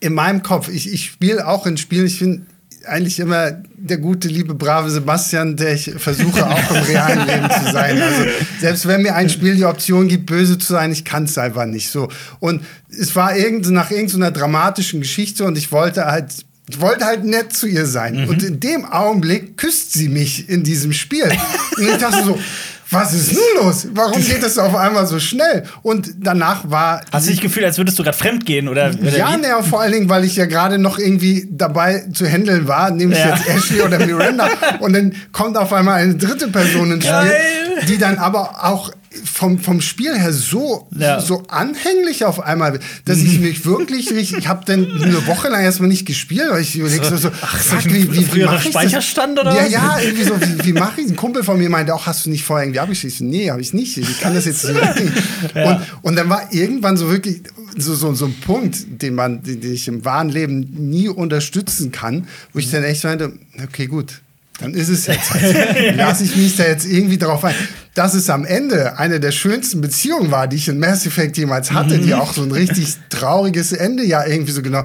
in meinem Kopf, ich, ich spiele auch in Spielen, ich bin eigentlich immer der gute, liebe, brave Sebastian, der ich versuche auch im realen Leben zu sein. Also selbst wenn mir ein Spiel die Option gibt, böse zu sein, ich kann es einfach nicht so. Und es war irgend, nach irgendeiner dramatischen Geschichte und ich wollte halt ich wollte halt nett zu ihr sein. Und in dem Augenblick küsst sie mich in diesem Spiel. Und ich dachte so, was ist nun los? Warum geht das auf einmal so schnell? Und danach war Hast du dich gefühlt, als würdest du gerade fremd gehen? Oder, oder ja, ne, vor allen Dingen, weil ich ja gerade noch irgendwie dabei zu handeln war, nehme ich Ja. jetzt Ashley oder Miranda und dann kommt auf einmal eine dritte Person ins Spiel, Geil. die dann aber auch vom, vom Spiel her so, Ja. so anhänglich auf einmal, dass ich mich wirklich richtig, ich habe dann eine Woche lang erstmal nicht gespielt, weil ich überlege so, so fuck, wie, wie, wie mach ich? Speicherstand oder Ja, was? ja, irgendwie so, wie, wie mache ich? Ein Kumpel von mir meinte auch, hast du nicht vorher irgendwie? Ich so, Nee, habe ich nicht. Ich kann das jetzt nicht. und, und dann war irgendwann so wirklich so, so, so ein Punkt, den man, den ich im wahren Leben nie unterstützen kann, wo ich dann echt meinte, okay, gut. Dann ist es jetzt. Lass ich mich da jetzt irgendwie drauf ein. Dass es am Ende eine der schönsten Beziehungen war, die ich in Mass Effect jemals hatte, die auch so ein richtig trauriges Ende ja irgendwie so genau,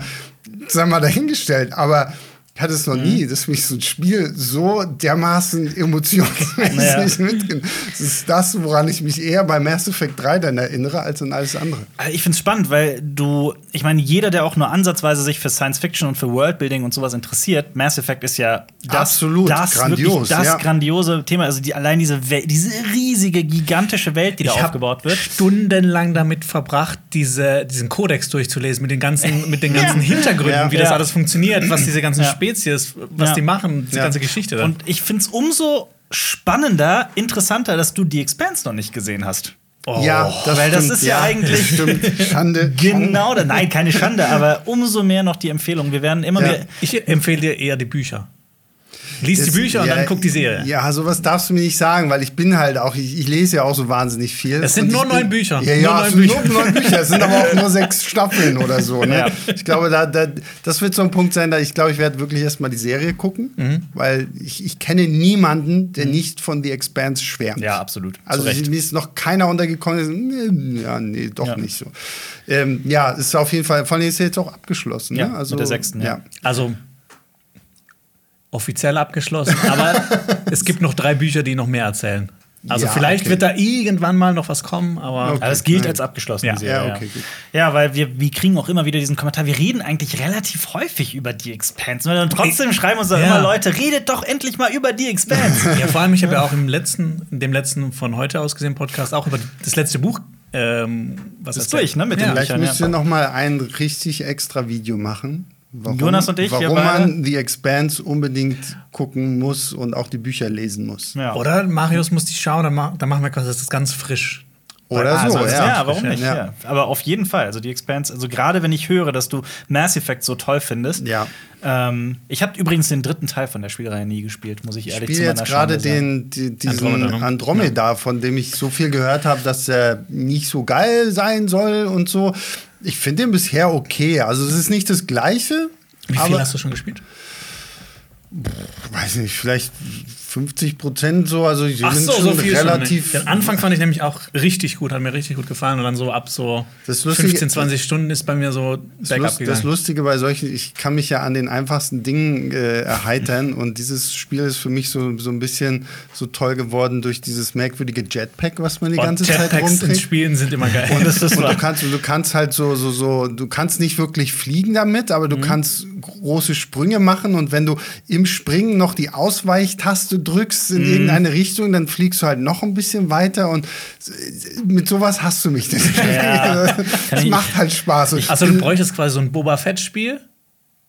sagen wir mal, dahingestellt. Aber Ich hatte es noch nie, dass mich so ein Spiel so dermaßen emotionsmäßig Naja. mitnimmt. Das ist das, woran ich mich eher bei Mass Effect 3 dann erinnere, als an alles andere. Also Ich finde es spannend, weil du, ich meine, jeder, der auch nur ansatzweise sich für Science Fiction und für Worldbuilding und sowas interessiert, Mass Effect ist ja das, Absolut, das grandios, wirklich das ja. grandiose Thema. Also die, allein diese, Welt, diese riesige, gigantische Welt, die da Ich hab aufgebaut wird. stundenlang damit verbracht, diese, diesen Kodex durchzulesen mit den ganzen, mit den ganzen Hintergründen, Ja. wie das Ja. alles funktioniert, was diese ganzen Ja. Spezies, was Ja. die machen, die Ja. ganze Geschichte. Dann. Und ich finde es umso spannender, interessanter, dass du die Expanse noch nicht gesehen hast. ja, das weil das stimmt, ist ja eigentlich- Stimmt. Schande. Genau, nein, keine Schande, aber umso mehr noch die Empfehlung. Wir werden immer Ja. wieder. ich empfehle dir eher die Bücher. Lies die Das- Bücher und ja, dann guck die Serie. Ja, sowas darfst du mir nicht sagen, weil ich bin halt auch, ich, ich lese ja auch so wahnsinnig viel. Es sind Und nur ich neun Bücher. Ja, Nur ja, neun es sind Bücher. nur neun Bücher. Es sind aber auch nur sechs Staffeln oder so. Ne? Ja. Ich glaube, da, da, das wird so ein Punkt sein, da ich glaube, ich werde wirklich erstmal die Serie gucken, Mhm. weil ich, ich kenne niemanden, der nicht von The Expanse schwärmt. Ja, absolut. Also Recht. mir ist noch keiner untergekommen, ja, nee, doch Ja. nicht so. Ähm, ja, ist auf jeden Fall, vor allem ist jetzt auch abgeschlossen. Ja, ne? also, mit der sechsten, ja. Also offiziell abgeschlossen, aber es gibt noch drei Bücher, die noch mehr erzählen. Also Ja, vielleicht okay. wird da irgendwann mal noch was kommen, aber Okay. Aber es gilt Nein. als abgeschlossen, Ja. Serie. Ja, okay, gut. Ja, weil wir, wir kriegen auch immer wieder diesen Kommentar. Wir reden eigentlich relativ häufig über die Expanse. Und dann trotzdem schreiben uns dann Ja. immer Leute, redet doch endlich mal über die Expanse. Ja, vor allem, ich habe ja auch im letzten, in dem letzten von heute aus gesehen Podcast auch über das letzte Buch ähm, was Ist durch, ne, mit ja. den Vielleicht müsst ja. ihr noch mal ein richtig extra Video machen. Warum, Jonas und ich, warum man The Expanse unbedingt gucken muss und auch die Bücher lesen muss. Ja. Oder Marius muss die schauen, dann, ma dann machen wir quasi das ganz frisch. Oder Ah, so, sonst- ja. ja, warum nicht? Ja. Ja. Aber auf jeden Fall. Also die Expanse, also gerade wenn ich höre, dass du Mass Effect so toll findest. Ja. Ähm, ich habe übrigens den dritten Teil von der Spielreihe nie gespielt, muss ich Ich ehrlich spiele zu meiner jetzt gerade den, die, diesen Andromeda, Andromeda, ne? von dem ich so viel gehört habe, dass er nicht so geil sein soll und so. Ich finde den bisher okay. Also es ist nicht das Gleiche. Wie viel aber, hast du schon gespielt? weiß nicht, vielleicht 50 Prozent so. Also ich bin schon viel relativ. Schon? Den Anfang fand ich nämlich auch richtig gut, hat mir richtig gut gefallen. Und dann so ab so Das Lustige- 15, 20 Stunden ist bei mir so Das, Lust, das. Lustige bei solchen, ich kann mich ja an den einfachsten Dingen äh, erheitern und dieses Spiel ist für mich so, so ein bisschen so toll geworden durch dieses merkwürdige Jetpack, was man die Und ganze Zeit Jetpacks in rumträgt. Spielen sind immer geil. Und, und du kannst, du kannst halt so, so, so, du kannst nicht wirklich fliegen damit, aber Mhm. du kannst große Sprünge machen und wenn du im Springen noch die Ausweichtaste drückst Mhm. in irgendeine Richtung, dann fliegst du halt noch ein bisschen weiter und mit sowas hast du mich nicht. Ja. das macht halt Spaß. Und Also du bräuchtest quasi so ein Boba Fett-Spiel,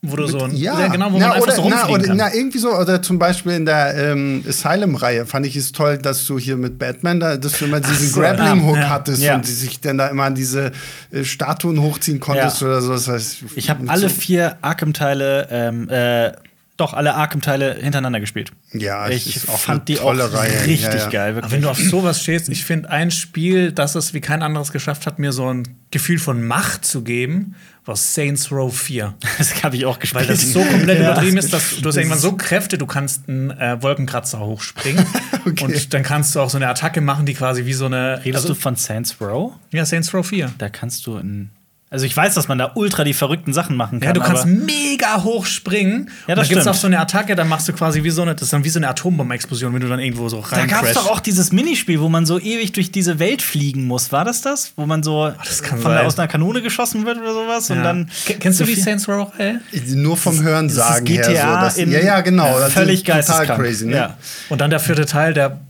wo du so ein ja, genau, wo na, man einfach oder, so na, rumfliegen oder, kann. na, irgendwie so, oder zum Beispiel in der ähm, Asylum-Reihe fand ich es toll, dass du hier mit Batman, da, dass du immer diesen so, Grappling-Hook ja, ja. hattest Ja. und die sich dann da immer an diese äh, Statuen hochziehen konntest Ja. oder so. Das heißt, Ich habe mit alle so, vier Arkham-Teile, ähm, äh, doch alle Arkham-Teile hintereinander gespielt. Ja, ich ist auch fand eine die tolle auch Reihe. richtig Ja, ja. geil. Wirklich. Aber wenn du auf sowas stehst, ich finde ein Spiel, das es wie kein anderes geschafft hat, mir so ein Gefühl von Macht zu geben, war Saints Row 4. das habe ich auch gespielt. Weil das so komplett Ja. übertrieben ist, dass du hast irgendwann so Kräfte, du kannst einen äh, Wolkenkratzer hochspringen Okay. und dann kannst du auch so eine Attacke machen, die quasi wie so eine. Redest also, du von Saints Row? ja, Saints Row 4. Da kannst du in. Also ich weiß, dass man da ultra die verrückten Sachen machen kann. Ja, du kannst aber mega hoch springen. Ja, und das dann gibt's auch so eine Attacke, dann machst du quasi wie so eine, das ist dann wie so eine Atombombenexplosion, wenn du dann irgendwo so da rein gab es doch auch dieses Minispiel, wo man so ewig durch diese Welt fliegen muss. War das das? Wo man so das kann von sein. aus einer Kanone geschossen wird oder sowas? Und dann. Kennst du die Saints Row Reihe? Nur vom Hören sagen Das ist GTA her. So, dass, in- ja, ja, genau. Das ist Völlig total geisteskrank. crazy. Ne? Ja. Und dann der vierte Teil, der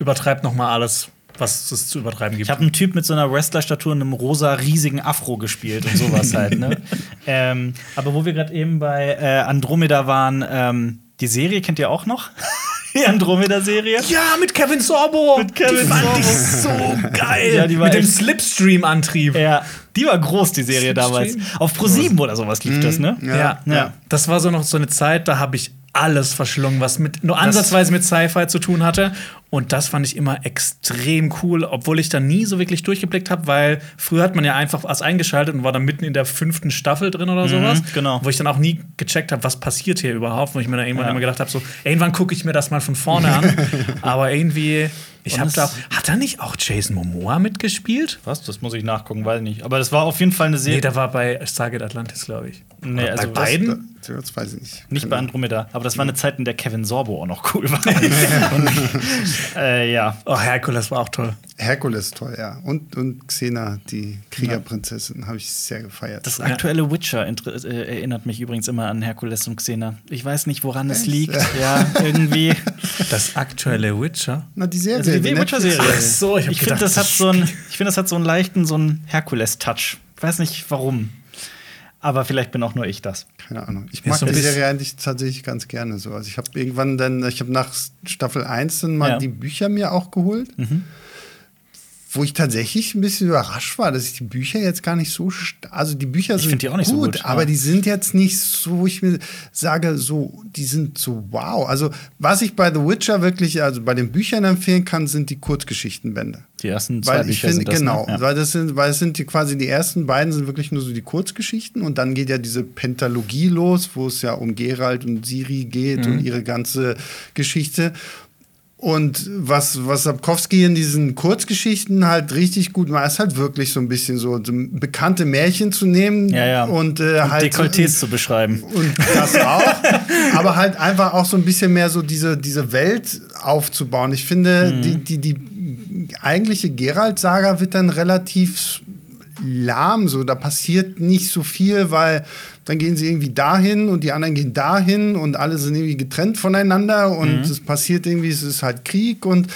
übertreibt noch mal alles, was es zu übertreiben gibt. Ich habe einen Typ mit so einer Wrestlerstatur und einem rosa riesigen Afro gespielt und sowas halt. Ne? ähm, aber wo wir gerade eben bei äh, Andromeda waren, ähm, die Serie kennt ihr auch noch? die Andromeda-Serie? ja, mit Kevin Sorbo. Mit Kevin die fand Sorbo. ich so geil. Ja, mit dem Slipstream-Antrieb. Ja, die war groß, die Serie damals. Slipstream? Auf Pro7 oder sowas lief das, ne? Ja. Ja, Ja. Das war so noch so eine Zeit, da habe ich alles verschlungen, was mit nur ansatzweise mit Sci-Fi zu tun hatte. Und das fand ich immer extrem cool, obwohl ich da nie so wirklich durchgeblickt habe, weil früher hat man ja einfach was eingeschaltet und war dann mitten in der fünften Staffel drin oder sowas. genau. Wo ich dann auch nie gecheckt habe, was passiert hier überhaupt, wo ich mir dann irgendwann Ja. immer gedacht habe, so irgendwann gucke ich mir das mal von vorne an. Aber irgendwie, Ich es- da. Hat da nicht auch Jason Momoa mitgespielt? Was? Das muss ich nachgucken, weiß ich nicht. Aber das war auf jeden Fall eine Nee, Serie. der war bei Stargate Atlantis, glaube ich. Nee, Oder also bei beiden? Das, das weiß ich nicht. Nicht bei Andromeda, aber das war eine Zeit, in der Kevin Sorbo auch noch cool war. Und, äh, ja. Oh, Herkules war auch toll. Herkules toll, ja. Und, und Xena, die Kriegerprinzessin, habe ich sehr gefeiert. Das aktuelle Witcher äh, erinnert mich übrigens immer an Herkules und Xena. Ich weiß nicht, woran es liegt. Ja, irgendwie. Das aktuelle Witcher. Na, die Serie. Also die die Witcher-Serie. Ach so, ich ich finde, das hat so einen, ich finde, das hat so einen leichten, so einen Herkules-Touch. Ich weiß nicht warum. Aber vielleicht bin auch nur ich das. Keine Ahnung. Ich mag ein die Serie eigentlich tatsächlich ganz gerne so. Also ich habe irgendwann dann, ich habe nach Staffel 1 dann mal Ja. die Bücher mir auch geholt. Wo ich tatsächlich ein bisschen überrascht war, dass ich die Bücher jetzt gar nicht so. Also die Bücher Ich sind find die nicht so gut, gut, aber ja. die sind jetzt nicht so, wo ich mir sage, so, die sind so wow. Also was ich bei The Witcher wirklich, also bei den Büchern empfehlen kann, sind die Kurzgeschichtenbände. Die ersten zwei Weil ich Bücher finde, sind das, genau, Ne? Ja. weil das sind, weil es sind die quasi die ersten beiden sind wirklich nur so die Kurzgeschichten und dann geht ja diese Pentalogie los, wo es ja um Geralt und Siri geht Mhm. und ihre ganze Geschichte. Und was, was Sapkowski in diesen Kurzgeschichten halt richtig gut macht, ist halt wirklich so ein bisschen so, so bekannte Märchen zu nehmen Ja, ja. und äh, Und halt Dekolletés zu beschreiben. und das auch, aber halt einfach auch so ein bisschen mehr so diese, diese Welt aufzubauen. Ich finde, Mhm. die, die, die eigentliche Geralt-Saga wird dann relativ lahm, so da passiert nicht so viel, weil dann gehen sie irgendwie dahin und die anderen gehen dahin und alle sind irgendwie getrennt voneinander und Mhm. es passiert irgendwie, es ist halt Krieg und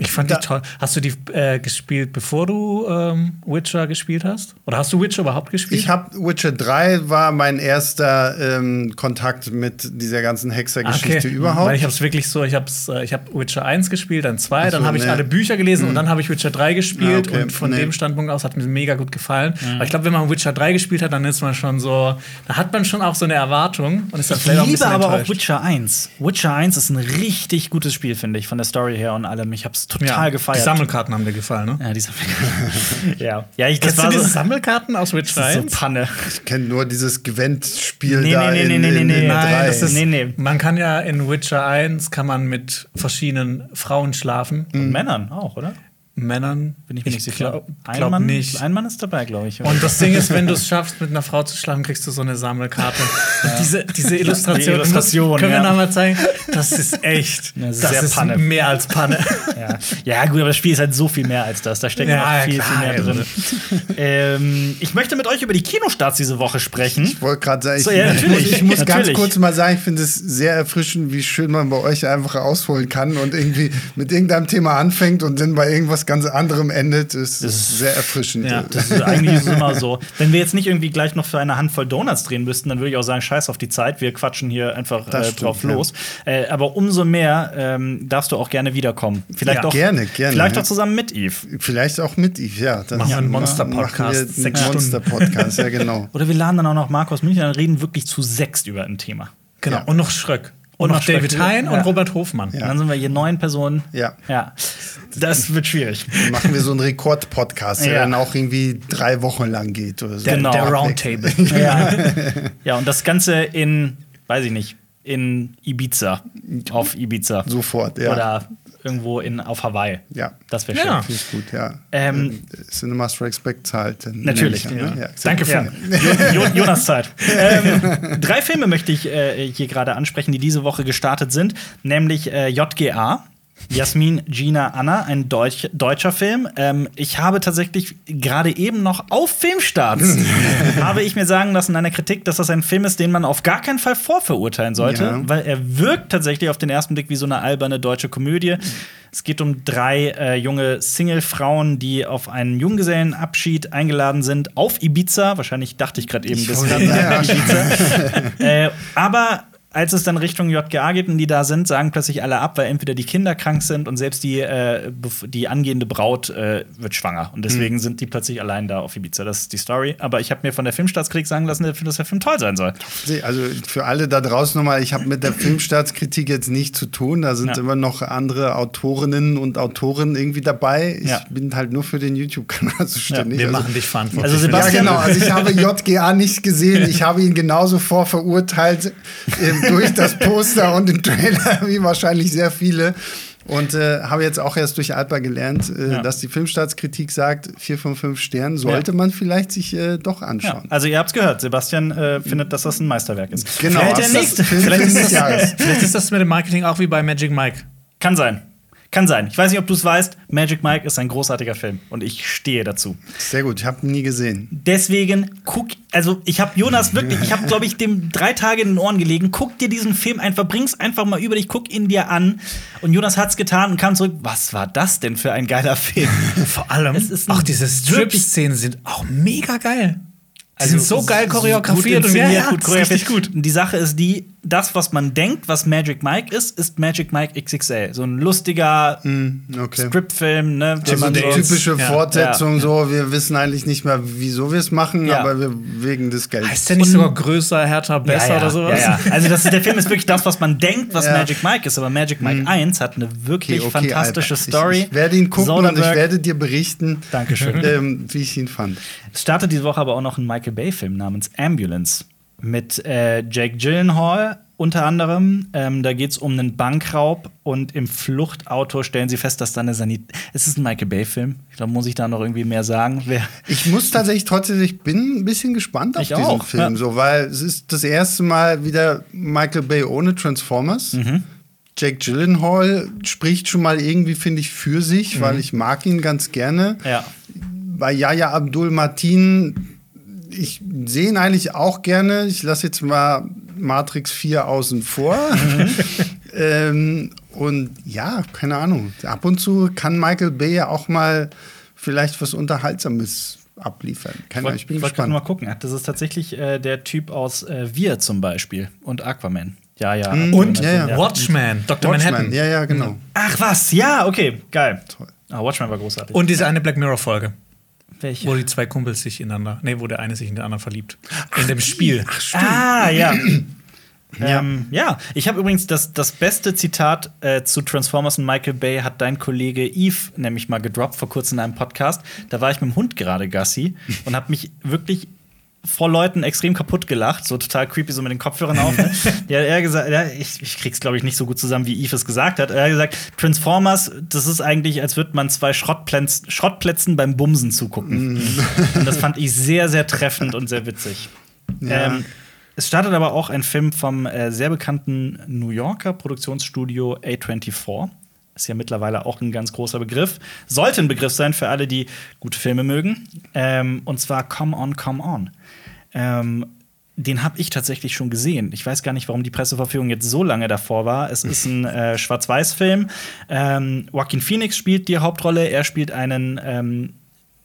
Ich fand Da- die toll. Hast du die äh, gespielt, bevor du ähm, Witcher gespielt hast? Oder hast du Witcher überhaupt gespielt? ich habe Witcher 3 war mein erster ähm, Kontakt mit dieser ganzen Hexergeschichte überhaupt. Weil ich habe es wirklich so, ich habe äh, ich hab Witcher 1 gespielt, dann 2, Ach so, dann habe ich nee. alle Bücher gelesen und dann habe ich Witcher 3 gespielt Ah, okay. und von Nee. dem Standpunkt aus hat mir mega gut gefallen. Aber ich glaube, wenn man Witcher 3 gespielt hat, dann ist man schon so, da hat man schon auch so eine Erwartung und ist dann Ich vielleicht auch ein liebe aber auch. Witcher 1. Witcher 1 ist ein richtig gutes Spiel, finde ich, von der Story her und allem. Ich habe es total ja, gefeiert. Die Sammelkarten haben dir gefallen, ne? ja, die Sammelkarten. ja. ja, ich, das Kennst du war diese so, Sammelkarten aus Witcher das ist so 1? Panne. Ich kenne nur dieses Gwent-Spiel Nee, da nee, nee, in, nee, nee, in, nee, in nein, drei. das ist, Nee, nee. Man kann ja in Witcher 1 kann man mit verschiedenen Frauen schlafen. Und Männern auch, oder? Männern Bin ich mir nicht sicher. glaub, ein, glaub Mann, nicht. ein Mann ist dabei, glaube ich. Und das Ding ist, wenn du es schaffst, mit einer Frau zu schlafen, kriegst du so eine Sammelkarte. Diese, diese Illustration, Die Illustration, können wir ja. noch mal zeigen? Das ist echt. Ja, das ist das sehr ist Panne. mehr als Panne. ja. ja, gut, aber das Spiel ist halt so viel mehr als das. Da steckt Ja, noch viel, klar, viel mehr drin. ähm, ich möchte mit euch über die Kinostarts diese Woche sprechen. Ich wollte gerade sagen, ich, So, ja, ich, natürlich, ich muss ganz natürlich. kurz mal sagen, ich finde es sehr erfrischend, wie schön man bei euch einfach ausholen kann und irgendwie mit irgendeinem Thema anfängt und dann bei irgendwas ganz anderem endet. Das ist sehr erfrischend. Ja, das ist eigentlich ist immer so. Wenn wir jetzt nicht irgendwie gleich noch für eine Handvoll Donuts drehen müssten, dann würde ich auch sagen, scheiß auf die Zeit, wir quatschen hier einfach äh, stimmt, drauf ja. los. Äh, aber umso mehr ähm, darfst du auch gerne wiederkommen. Vielleicht Ja, auch gerne, gerne, Vielleicht ja. auch zusammen mit Eve. Vielleicht auch mit Yves, ja. Dann Machen wir einen wir einen sechs Stunden. Monster-Podcast, ja, genau. Oder wir laden dann auch noch Markus München, dann reden wirklich zu sechst über ein Thema. Genau. Ja. Und noch Schröck. Und, Und noch. David Hein Ja. und Robert Hofmann. Und dann sind wir hier neun Personen. Ja. Ja. Das wird schwierig. Dann machen wir so einen Rekord-Podcast, der Ja. dann auch irgendwie drei Wochen lang geht oder so. Der, Genau. der Roundtable. Ja. ja, und das Ganze in, weiß ich nicht, in Ibiza. Auf Ibiza. Sofort, ja. Oder irgendwo in, auf Hawaii. Ja. Das wäre schön. Ja. Finde ich gut, ja. Ähm, Cinema Strikes Back zahlt. Natürlich, ne? ja. Danke, Ja. Funk. Jo Jo- Jonas Zeit. ähm, drei Filme möchte ich äh, hier gerade ansprechen, die diese Woche gestartet sind, nämlich äh, JGA. Jasmin, Gina, Anna, ein Deutsch, deutscher Film. Ähm, ich habe tatsächlich gerade eben noch auf Filmstarts habe ich mir sagen lassen in einer Kritik, dass das ein Film ist, den man auf gar keinen Fall vorverurteilen sollte, Ja. weil er wirkt tatsächlich auf den ersten Blick wie so eine alberne deutsche Komödie. Es geht um drei äh, junge Single-Frauen, die auf einen Junggesellenabschied eingeladen sind auf Ibiza. Wahrscheinlich dachte ich gerade eben, das kann sein, Ibiza. äh, aber als es dann Richtung JGA geht und die da sind, sagen plötzlich alle ab, weil entweder die Kinder krank sind und selbst die, äh, die angehende Braut äh, wird schwanger. Und deswegen sind die plötzlich allein da auf Ibiza. Das ist die Story. Aber ich habe mir von der Filmstaatskritik sagen lassen, dass der Film toll sein soll. Also für alle da draußen nochmal, ich habe mit der Filmstaatskritik jetzt nichts zu tun. Da sind Ja. immer noch andere Autorinnen und Autoren irgendwie dabei. Ich Ja. bin halt nur für den YouTube-Kanal zuständig. Wir also, machen dich verantwortlich. Also für ja. Sebastian- genau. Also ich habe JGA nicht gesehen. Ich habe ihn genauso vorverurteilt ähm, durch das Poster und den Trailer wie wahrscheinlich sehr viele. Und äh, habe jetzt auch erst durch Alpa gelernt, äh, Ja. dass die Filmstaatskritik sagt, vier von fünf Sternen sollte Ja. man vielleicht sich äh, doch Ja, anschauen. also ihr habt's gehört, Sebastian äh, findet, dass das ein Meisterwerk ist. Genau, Vielleicht der nächste. Vielleicht ist das. Vielleicht ist das mit dem Marketing auch wie bei Magic Mike. kann sein. Kann sein. Ich weiß nicht, ob du es weißt. Magic Mike ist ein großartiger Film und ich stehe dazu. Sehr gut, ich habe ihn nie gesehen. Deswegen guck, also ich habe Jonas wirklich, ich habe glaube ich dem drei Tage in den Ohren gelegen. Guck dir diesen Film einfach, bring's einfach mal über dich, guck ihn dir an. Und Jonas hat's getan und kam zurück. Was war das denn für ein geiler Film? Vor allem, auch diese Strip-Szenen sind auch mega geil. Die Also, sind so es geil choreografiert und ja, ja, gut choreografiert. gut. Die Sache ist die, das, was man denkt, was Magic Mike ist, ist Magic Mike XXL. So ein lustiger Okay. Stripfilm, ne? Also man die so- typische Ja. Fortsetzung, so, wir wissen eigentlich nicht mehr, wieso wir es machen, Ja. aber wir wegen des Geldes. Heißt der nicht sogar größer, härter, besser ja, ja, oder sowas? Ja, ja. Also das ist, der Film ist wirklich das, was man denkt, was Ja. Magic Mike ist. Aber Magic Mike 1 hat eine wirklich Okay, okay, fantastische Alper. Story. Ich, ich werde ihn gucken und ich Soderbergh- werde dir berichten, ähm, wie ich ihn fand. Es startet diese Woche aber auch noch ein Michael Bay-Film namens Ambulance mit äh, Jake Gyllenhaal unter anderem. Ähm, da geht es um einen Bankraub und im Fluchtauto stellen sie fest, dass da eine Sanit. Es ist ein Michael Bay-Film. Da muss ich da noch irgendwie mehr sagen. Ich muss tatsächlich trotzdem, ich bin ein bisschen gespannt auf Ich diesen auch, Film, ja. so, weil es ist das erste Mal wieder Michael Bay ohne Transformers. Mhm. Jake Gyllenhaal spricht schon mal irgendwie, finde ich, für sich, weil ich mag ihn ganz gerne. Mhm. ja. Bei Yahya Abdul Martin, ich sehe ihn eigentlich auch gerne. Ich lasse jetzt mal Matrix 4 außen vor. Mhm. ähm, und ja, keine Ahnung. Ab und zu kann Michael Bay ja auch mal vielleicht was Unterhaltsames abliefern. Keine Ahnung, ich bin wollte gerade gespannt. mal gucken. Das ist tatsächlich äh, der Typ aus äh, Wir zum Beispiel und Aquaman. Ja, ja. Und Ja, ja. Watchmen, Dr. Watchmen, Manhattan. ja, ja, genau. Ach was, ja, okay, geil. Toll. Ah, Watchmen war großartig. Und diese eine Black Mirror-Folge, welche? wo die zwei Kumpels sich ineinander, nee, wo der eine sich in den anderen verliebt. In dem Spiel. Ah, ja. Ähm, ja, ich habe übrigens das, das beste Zitat äh, zu Transformers und Michael Bay hat dein Kollege Eve nämlich mal gedroppt vor kurzem in einem Podcast. Da war ich mit dem Hund gerade Gassi und habe mich wirklich vor Leuten extrem kaputt gelacht, so total creepy, so mit den Kopfhörern auf. Ne? ja, er hat gesagt, ja, ich, ich krieg's glaube ich nicht so gut zusammen, wie Eve es gesagt hat. Er hat gesagt, Transformers, das ist eigentlich, als würde man zwei Schrottplätz, Schrottplätzen beim Bumsen zugucken. und das fand ich sehr, sehr treffend und sehr witzig. Ja. Ähm, es startet aber auch ein Film vom äh, sehr bekannten New Yorker Produktionsstudio A24. Ist ja mittlerweile auch ein ganz großer Begriff. Sollte ein Begriff sein für alle, die gute Filme mögen. Ähm, und zwar Come On, Come On. Ähm, den habe ich tatsächlich schon gesehen. Ich weiß gar nicht, warum die Presseverführung jetzt so lange davor war. Es ist ein äh, Schwarz-Weiß-Film. Ähm, Joaquin Phoenix spielt die Hauptrolle. Er spielt einen ähm,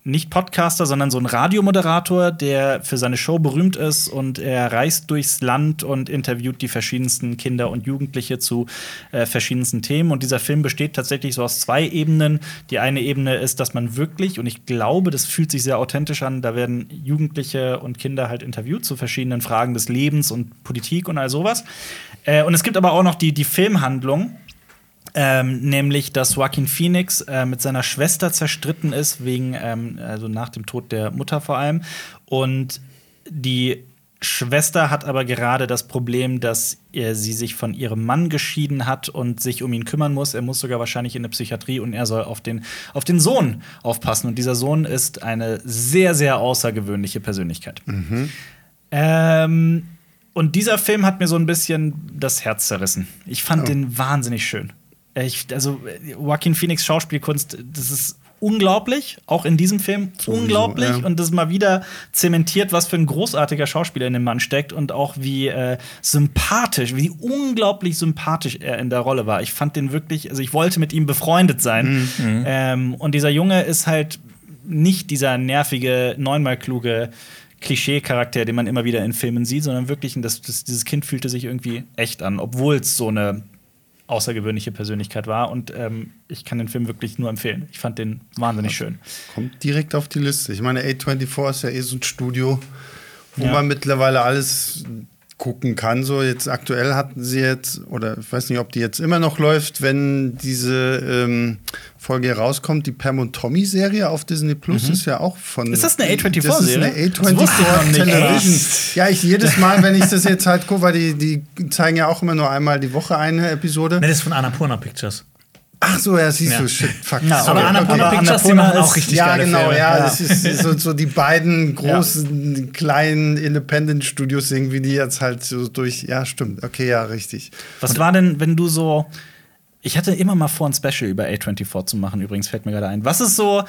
nicht Podcaster, sondern so ein Radiomoderator, der für seine Show berühmt ist und er reist durchs Land und interviewt die verschiedensten Kinder und Jugendliche zu äh, verschiedensten Themen. Und dieser Film besteht tatsächlich so aus zwei Ebenen. Die eine Ebene ist, dass man wirklich, und ich glaube, das fühlt sich sehr authentisch an, da werden Jugendliche und Kinder halt interviewt zu verschiedenen Fragen des Lebens und Politik und all sowas. Äh, und es gibt aber auch noch die, die Filmhandlung. Ähm, nämlich, dass Joaquin Phoenix äh, mit seiner Schwester zerstritten ist, wegen, ähm, also nach dem Tod der Mutter vor allem. Und die Schwester hat aber gerade das Problem, dass er, sie sich von ihrem Mann geschieden hat und sich um ihn kümmern muss. Er muss sogar wahrscheinlich in eine Psychiatrie und er soll auf den, auf den Sohn aufpassen. Und dieser Sohn ist eine sehr, sehr außergewöhnliche Persönlichkeit. Ähm, und dieser Film hat mir so ein bisschen das Herz zerrissen. Ich fand Oh. den wahnsinnig schön. Ich, also, äh, Joaquin Phoenix Schauspielkunst, das ist unglaublich, auch in diesem Film unglaublich. ja. Und das ist mal wieder zementiert, was für ein großartiger Schauspieler in dem Mann steckt und auch wie äh, sympathisch, wie unglaublich sympathisch er in der Rolle war. Ich fand den wirklich, also ich wollte mit ihm befreundet sein. Ähm, und dieser Junge ist halt nicht dieser nervige, neunmal kluge Klischee-Charakter, den man immer wieder in Filmen sieht, sondern wirklich, das, das, dieses Kind fühlte sich irgendwie echt an, obwohl es so eine außergewöhnliche Persönlichkeit war. Und ähm, ich kann den Film wirklich nur empfehlen. Ich fand den wahnsinnig schön. Kommt direkt auf die Liste. Ich meine, A24 ist ja eh so ein Studio, wo Ja. man mittlerweile alles gucken kann. So jetzt aktuell hatten sie jetzt, oder ich weiß nicht, ob die jetzt immer noch läuft, wenn diese ähm, Folge rauskommt, die Pam und Tommy Serie auf Disney Plus ist ja auch von. Mhm. Ist das eine A24 Das ist eine Das wusste ich noch A24 nicht. Television. Echt? Ja, ich jedes Mal, wenn ich das jetzt halt gucke, weil die, die zeigen ja auch immer nur einmal die Woche eine Episode. Nee, das ist von Annapurna Pictures. Ach so, ja, siehst Ja. du, shit, fuck. Ja. Aber Annapurna aber Pictures, die machen auch richtig ja, genau, Filme. ja, Ja. das ist so, so die beiden großen, kleinen Independent-Studios irgendwie, die jetzt halt so durch, ja, stimmt, okay, ja, richtig. Was war denn, wenn du so. Ich hatte immer mal vor, ein Special über A24 zu machen, übrigens, fällt mir gerade ein. Was ist so.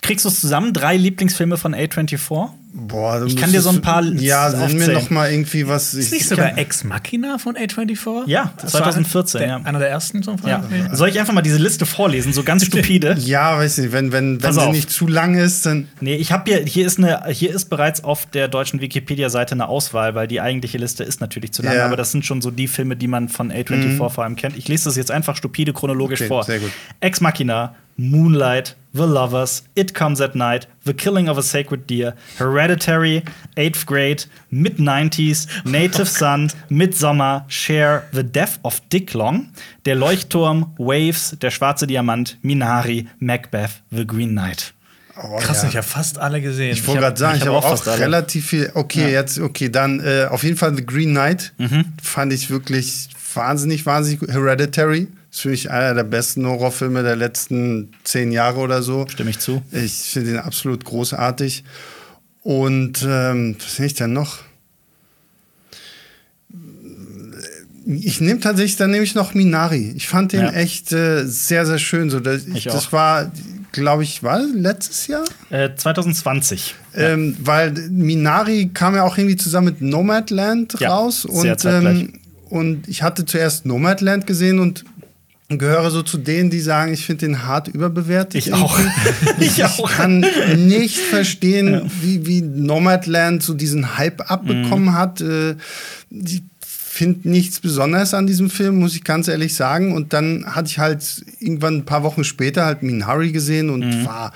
Kriegst du es zusammen? Drei Lieblingsfilme von A24? Boah, Ich kann dir so ein paar Ja, nenn mir noch mal irgendwie was. Ist ich- nicht ich sogar Ex Machina von A24? Ja, Das war 2014, der, ja. Einer der ersten zum Ja. Beispiel. Soll ich einfach mal diese Liste vorlesen, so ganz stupide? Ja, weiß nicht, wenn, wenn, wenn sie nicht zu lang ist, dann. Nee, ich habe hier, hier ist eine, hier ist bereits auf der deutschen Wikipedia-Seite eine Auswahl, weil die eigentliche Liste ist natürlich zu lang, Ja. aber das sind schon so die Filme, die man von A24 vor allem kennt. Ich lese das jetzt einfach stupide chronologisch Okay, vor. sehr gut. Ex Machina, Moonlight, The Lovers, It Comes at Night, The Killing of a Sacred Deer, Hereditary, Eighth Grade, Mid-90s, Native Son, Midsommar, Share, The Death of Dick Long, Der Leuchtturm, Waves, Der schwarze Diamant, Minari, Macbeth, The Green Knight. Oh, Krass, ja. ich habe fast alle gesehen. Ich wollte gerade sagen, ich ich hab habe auch auch, relativ viel. Okay, Ja. jetzt, okay, dann äh, auf jeden Fall The Green Knight. Mhm. Fand ich wirklich wahnsinnig, wahnsinnig gut. Hereditary ist für mich einer der besten Horrorfilme der letzten zehn Jahre oder so. Stimme ich zu. Ich finde ihn absolut großartig. Und ähm, was nehme ich denn noch? Ich nehme tatsächlich, dann nehme ich noch Minari. Ich fand den Ja. echt äh, sehr, sehr schön. So, das, Ich das auch. war, glaube ich, war das letztes Jahr? Äh, 2020. Ähm, weil Minari kam ja auch irgendwie zusammen mit Nomadland Ja, raus. sehr Und, ähm, und ich hatte zuerst Nomadland gesehen und gehöre so zu denen, die sagen, ich finde den hart überbewertet. Ich auch. ich auch. kann nicht verstehen, wie, wie Nomadland so diesen Hype abbekommen Mhm. hat. Äh, Ich finde nichts Besonderes an diesem Film, muss ich ganz ehrlich sagen. Und dann hatte ich halt irgendwann ein paar Wochen später halt Minari gesehen und Mhm. war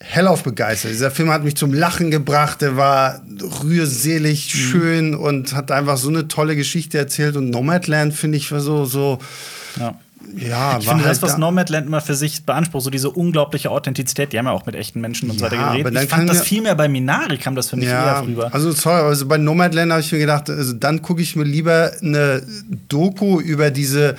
hellauf begeistert. Dieser Film hat mich zum Lachen gebracht. Der war rührselig, Mhm. schön und hat einfach so eine tolle Geschichte erzählt. Und Nomadland finde ich war so, so Ja. Ja, Ich finde halt das, was da- Nomadland immer für sich beansprucht, so diese unglaubliche Authentizität, die haben ja auch mit echten Menschen und so Ja, weiter aber geredet. dann Ich fand das ja- viel mehr bei Minari, kam das für mich eher rüber. also sorry, also bei Nomadland habe ich mir gedacht, also dann gucke ich mir lieber eine Doku über diese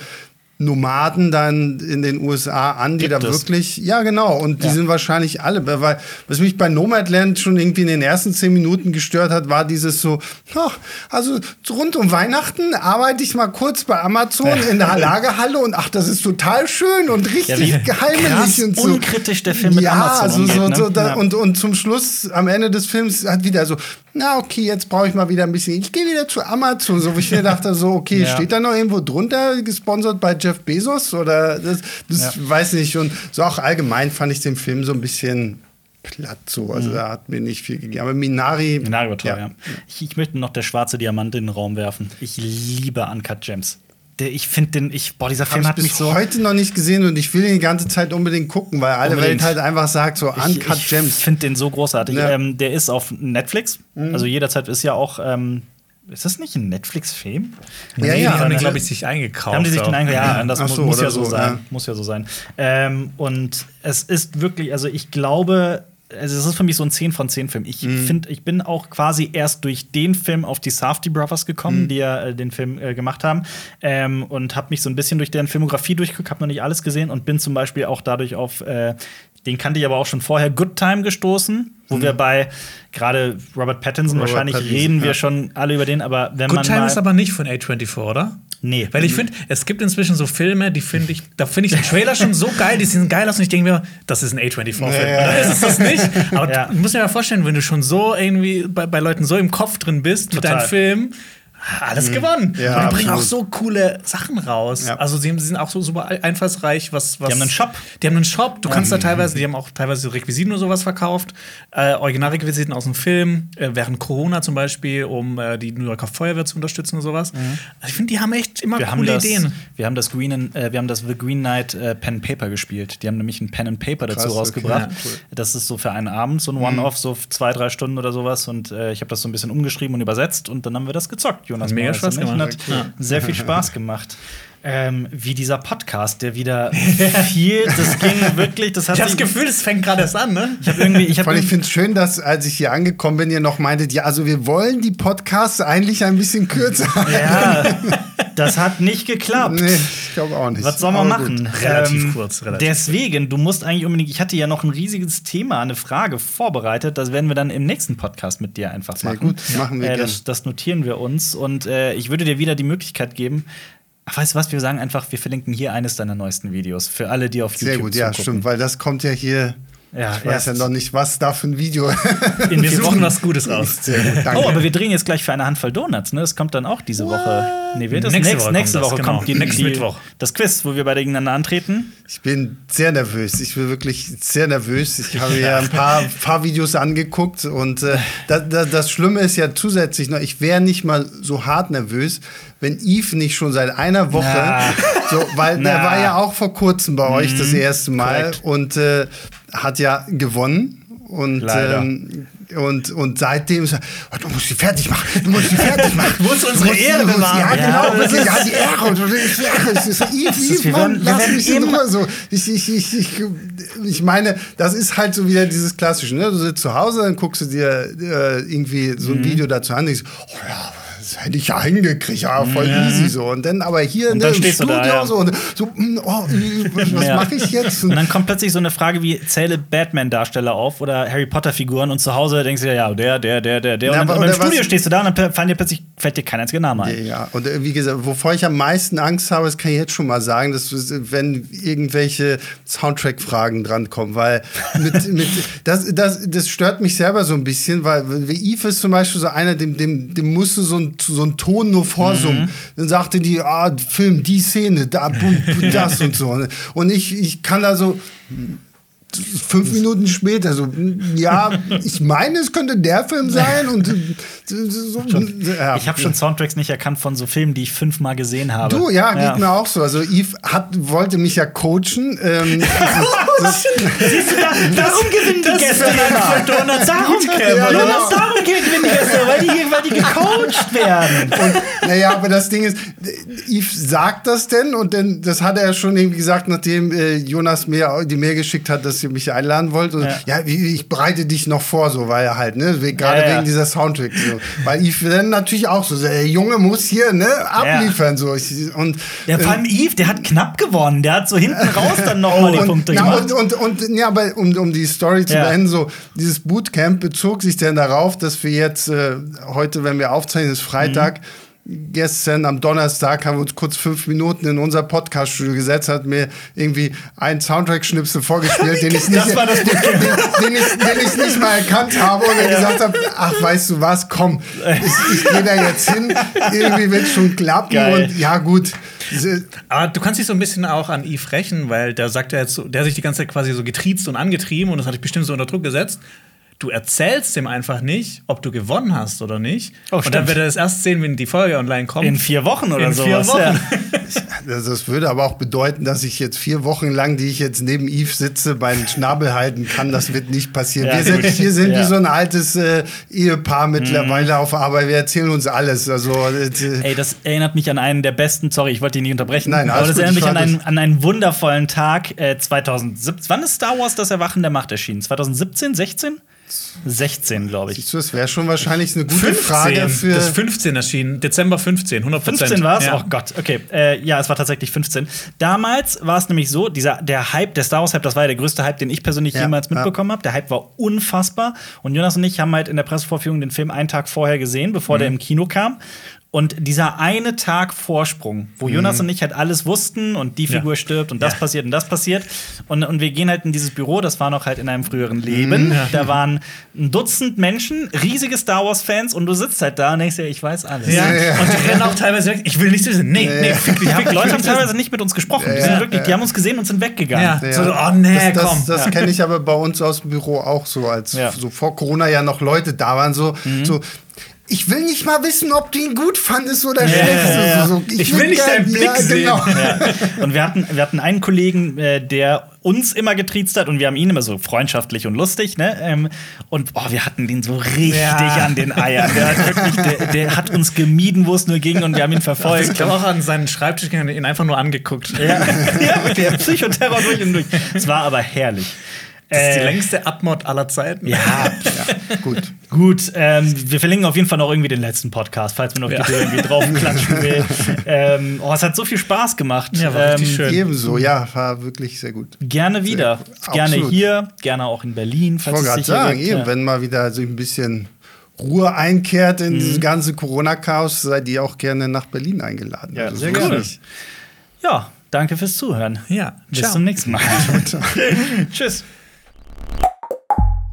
Nomaden dann in den USA an, die Gibt da es. wirklich, ja genau, und die Ja. sind wahrscheinlich alle, weil was mich bei Nomadland schon irgendwie in den ersten zehn Minuten gestört hat, war dieses so, ach, also rund um Weihnachten arbeite ich mal kurz bei Amazon in der Lagerhalle und ach, das ist total schön und richtig Ja, geheimlich und so. unkritisch der Film mit ja, Amazon also umgeht, so, ne? so da, Ja. und, und zum Schluss, am Ende des Films, hat wieder so, na okay, jetzt brauche ich mal wieder ein bisschen, ich gehe wieder zu Amazon, so wo ich mir dachte, so, okay, steht da noch irgendwo drunter, gesponsert bei Jeff Bezos oder das, das weiß nicht. Und so auch allgemein fand ich den Film so ein bisschen platt so, also Mhm. da hat mir nicht viel gegeben. Aber Minari, Minari war toll, ja. Ich, ich möchte noch der schwarze Diamant in den Raum werfen. Ich liebe Uncut Gems. Der, ich finde den, ich, boah, dieser Film ich hat mich so. heute noch nicht gesehen und ich will ihn die ganze Zeit unbedingt gucken, weil alle Unbedingt. Welt halt einfach sagt so Ich, Uncut ich Gems. finde den so großartig. Ja. Ähm, der ist auf Netflix. Also jederzeit ist ja auch. Ähm, ist das nicht ein Netflix-Film? Ja, nee, ja, die haben den, glaube ich, sich eingekauft. Haben die sich den auch. einge Ja, das so, muss ja so so, sein. ja. Muss ja so sein. Ähm, und es ist wirklich, also ich glaube, also es ist für mich so ein 10 von 10 Film. Ich Mhm. finde, ich bin auch quasi erst durch den Film auf die Safdie Brothers gekommen, Mhm. die ja äh, den Film äh, gemacht haben. Ähm, und habe mich so ein bisschen durch deren Filmografie durchgeguckt, habe noch nicht alles gesehen und bin zum Beispiel auch dadurch auf, äh, den kannte ich aber auch schon vorher, Good Time gestoßen, wo wir bei gerade Robert Pattinson, Mhm. Robert wahrscheinlich Pattinson, reden wir ja. schon alle über den, aber wenn Good man Time mal ist aber nicht von A24, oder? Nee. Weil ich finde, es gibt inzwischen so Filme, die finde ich, da finde ich den Trailer schon so geil, die sehen geil aus und ich denke mir, das ist ein A24-Film. Ja. Dann ist es das nicht. Aber Ja. du musst dir mal vorstellen, wenn du schon so irgendwie bei, bei Leuten so im Kopf drin bist mit Total. deinem Film, alles gewonnen. Ja, und die bringen auch so coole Sachen raus. Ja. Also sie, sind auch so super einfallsreich, was, was Die haben einen Shop. Die haben einen Shop. Du kannst da teilweise, die haben auch teilweise Requisiten oder sowas verkauft. Äh, Originalrequisiten aus dem Film, äh, während Corona zum Beispiel, um äh, die New Yorker Feuerwehr zu unterstützen und sowas. Also ich finde, die haben echt immer wir haben coole das, Ideen. Wir haben das Green, and- äh, wir haben das The Green Knight äh, Pen and Paper gespielt. Die haben nämlich ein Pen and Paper dazu Krass, okay. rausgebracht. Cool. Das ist so für einen Abend, so ein One-Off, so zwei, drei Stunden oder sowas. Und äh, ich habe das so ein bisschen umgeschrieben und übersetzt und dann haben wir das gezockt. Jonas Hat mega Morris Spaß. Und gemacht. Hat Ja. sehr viel Spaß gemacht. Ähm, wie dieser Podcast, der wieder viel, das ging wirklich, das hat Ich habe das Gefühl, es fängt gerade erst an, ne? ich habe irgendwie, ich Vor allem, habe ich finde es schön, dass, als ich hier angekommen bin, ihr noch meintet, ja, also wir wollen die Podcasts eigentlich ein bisschen kürzer. ja, das hat nicht geklappt. Nee. Glaube auch nicht. Was soll man machen? Relativ kurz, relativ deswegen, du musst eigentlich unbedingt. Ich hatte ja noch ein riesiges Thema, eine Frage vorbereitet. Das werden wir dann im nächsten Podcast mit dir einfach Sehr machen. gut, machen wir äh, das, das notieren wir uns. Und äh, ich würde dir wieder die Möglichkeit geben. Ach, weißt du was? Wir sagen einfach, wir verlinken hier eines deiner neuesten Videos für alle, die auf YouTube Sehr gut, ja, stimmt, weil das kommt ja hier. Ja, ich weiß ja noch nicht, was da für ein Video. in Wir suchen was Gutes raus. Gut. Oh, aber wir drehen jetzt gleich für eine Handvoll Donuts, ne? Das kommt dann auch diese Woche. Nee, wird das Nächste nächste, Woche nächste kommt Woche das, genau. kommt die, Nächsten die, Mittwoch. das Quiz, wo wir beide gegeneinander antreten. Ich bin sehr nervös. Ich bin wirklich sehr nervös. Ich habe ja ein paar, paar Videos angeguckt und äh, das, das, das Schlimme ist ja zusätzlich noch, ich wäre nicht mal so hart nervös, wenn Yves nicht schon seit einer Woche, Na. so, weil der Na. Mhm. war ja auch vor kurzem bei euch das erste Mal korrekt. und äh, hat ja gewonnen. Und, ähm, und, und seitdem ist er, oh, du musst die fertig machen, du musst die fertig machen. Du musst unsere Ehre bewahren. Ja, Ja, genau, das wirklich, ja, die Ehre. und die Ehre. Es ist so, wir Mann, lass mich in Ruhe. So, ich, ich, ich, ich, ich meine, das ist halt so wieder dieses Klassische. Ne? Du sitzt zu Hause, dann guckst du dir äh, irgendwie so ein Mhm. Video dazu an und denkst, oh ja, das hätte ich ja hingekriegt, ja, voll easy so. Und dann aber hier Und ne, im stehst du Studio da, ja. so, und so mm, oh, äh, was, Ja. mache ich jetzt? Und dann kommt plötzlich so eine Frage wie: Zähle Batman-Darsteller auf oder Harry Potter-Figuren und zu Hause denkst du ja, der, der, der, der, der. Und, aber- dann, und im was- Studio stehst du da und dann fallen dir plötzlich, fällt dir kein einziger Name ein. Ja, und äh, wie gesagt, wovor ich am meisten Angst habe, das kann ich jetzt schon mal sagen, dass wenn irgendwelche Soundtrack-Fragen drankommen, weil mit, mit, das, das, das stört mich selber so ein bisschen, weil wie Yves ist zum Beispiel so einer, dem, dem, dem musst du so einen so einen Ton nur vorsummen. Dann sagte die, ah, Film, die Szene, da, das und so. Und ich, ich kann da so fünf Minuten später so, ja, ich meine, es könnte der Film sein und so, ja. Ich habe schon Soundtracks nicht erkannt von so Filmen, die ich fünfmal gesehen habe. Du, ja, geht mir auch so. Also Yves hat, wollte mich ja coachen. Ähm, das, Siehst du, da, darum gewinnen die Gäste für Donuts Darum, ja? Jonas, darum gewinnen die Gäste, weil die, weil die gecoacht werden. und, naja, aber das Ding ist, Yves sagt das denn und denn, das hat er schon irgendwie gesagt, nachdem äh, Jonas mir die Mail geschickt hat, dass ihr mich einladen wollt. Und, Ja. ja, ich bereite dich noch vor, so, weil er halt, ne, gerade Ja, ja. wegen dieser Soundtrack. So. Weil Yves dann natürlich auch so, der Junge muss hier, ne, abliefern. So. Ich, und, Ja, vor allem Yves, der hat knapp gewonnen. Der hat so hinten raus dann nochmal die und, Punkte na, gemacht. und, und, und ja, aber um, um die Story zu beenden, so dieses Bootcamp bezog sich dann darauf, dass wir jetzt äh, heute, wenn wir aufzeichnen, ist Freitag. Gestern am Donnerstag haben wir uns kurz fünf Minuten in unser Podcast-Studio gesetzt, hat mir irgendwie einen Soundtrack-Schnipsel vorgespielt, den ich nicht, den, den, ich, den ich nicht mal erkannt habe und dann gesagt habe, ach, weißt du was, komm, ich, ich gehe da jetzt hin, irgendwie wird schon klappen Geil. und ja gut. Aber du kannst dich so ein bisschen auch an Yves rächen, weil der sagt ja jetzt, der hat sich die ganze Zeit quasi so getriezt und angetrieben und das hat dich bestimmt so unter Druck gesetzt. Du erzählst dem einfach nicht, ob du gewonnen hast oder nicht. Oh, und dann wird er das erst sehen, wenn die Folge online kommt. In vier Wochen oder In vier sowas. Wochen. Ja. Das würde aber auch bedeuten, dass ich jetzt vier Wochen lang, die ich jetzt neben Yves sitze, meinen Schnabel halten kann. Das wird nicht passieren. Ja, wir sind, hier sind Ja. Mhm. wie so ein altes äh, Ehepaar mittlerweile auf Arbeit. Wir erzählen uns alles. Also äh, Ey, das erinnert mich an einen der besten, sorry, ich wollte dich nicht unterbrechen, Nein, aber das gut, erinnert mich ich an einen, an einen wundervollen Tag äh, 2017. Wann ist Star Wars das Erwachen der Macht erschienen? 2017, 16? 16, glaube ich. siehst du, das wäre schon wahrscheinlich eine gute 15, Frage für. das ist 15 erschienen, Dezember 15, 100 15 war es? Ja. Oh Gott, okay. Äh, ja, es war tatsächlich 15. Damals war es nämlich so, dieser, der Hype, der Star Wars-Hype, das war ja der größte Hype, den ich persönlich Ja, jemals ja. mitbekommen habe. Der Hype war unfassbar. Und Jonas und ich haben halt in der Pressevorführung den Film einen Tag vorher gesehen, bevor Mhm. der im Kino kam. Und dieser eine Tag Vorsprung, wo Jonas und ich halt alles wussten und die Ja. Figur stirbt und das Ja. passiert und das passiert. Und, und wir gehen halt in dieses Büro, das war noch halt in einem früheren Leben. Da waren ein Dutzend Menschen, riesige Star Wars-Fans und du sitzt halt da und denkst dir, ich weiß alles. Ja. Ja, ja. Und die rennen auch teilweise weg. Ich will nicht wissen. Nee, nee, fick Ja, fick dich, Leute haben teilweise nicht mit uns gesprochen. Die, Ja, sind wirklich, ja. die haben uns gesehen und sind weggegangen. Ja. Ja. So, oh nee, das, komm. Das, das Ja. kenne ich aber bei uns aus dem Büro auch so, als Ja. so vor Corona ja noch Leute da waren, so, Mhm. so ich will nicht mal wissen, ob du ihn gut fandest oder Ja, schlecht. ja, ja. So, so, Ich will nicht deinen Blick sehen. Genau. Ja. Und wir hatten, wir hatten einen Kollegen, äh, der uns immer getriezt hat und wir haben ihn immer so freundschaftlich und lustig, ne? Ähm, und oh, wir hatten den so richtig Ja. an den Eiern. Der hat, wirklich, der, der hat uns gemieden, wo es nur ging und wir haben ihn Ich verfolgt. glaube auch an seinen Schreibtisch gegangen und ihn einfach nur angeguckt. Ja, ja der Psychoterror durch und durch. Es war aber herrlich. Das ist die Äh, längste Abmod aller Zeiten. Ja, Ja, gut. gut. Ähm, wir verlinken auf jeden Fall noch irgendwie den letzten Podcast, falls man auf Ja. die Tür irgendwie draufklatschen will. ähm, oh, es hat so viel Spaß gemacht. Ja, war richtig Ähm, schön. Ebenso, ja, war wirklich sehr gut. Gerne wieder. Sehr- Gerne absolut. hier, gerne auch in Berlin. Ich Falls wollte es gerade sagen, eben, Ja. wenn mal wieder so ein bisschen Ruhe einkehrt in Mhm. dieses ganze Corona-Chaos, seid ihr auch gerne nach Berlin eingeladen. Ja, Also sehr gerne. ja, danke fürs Zuhören. Ja, Bis ciao. zum nächsten Mal. Tschüss.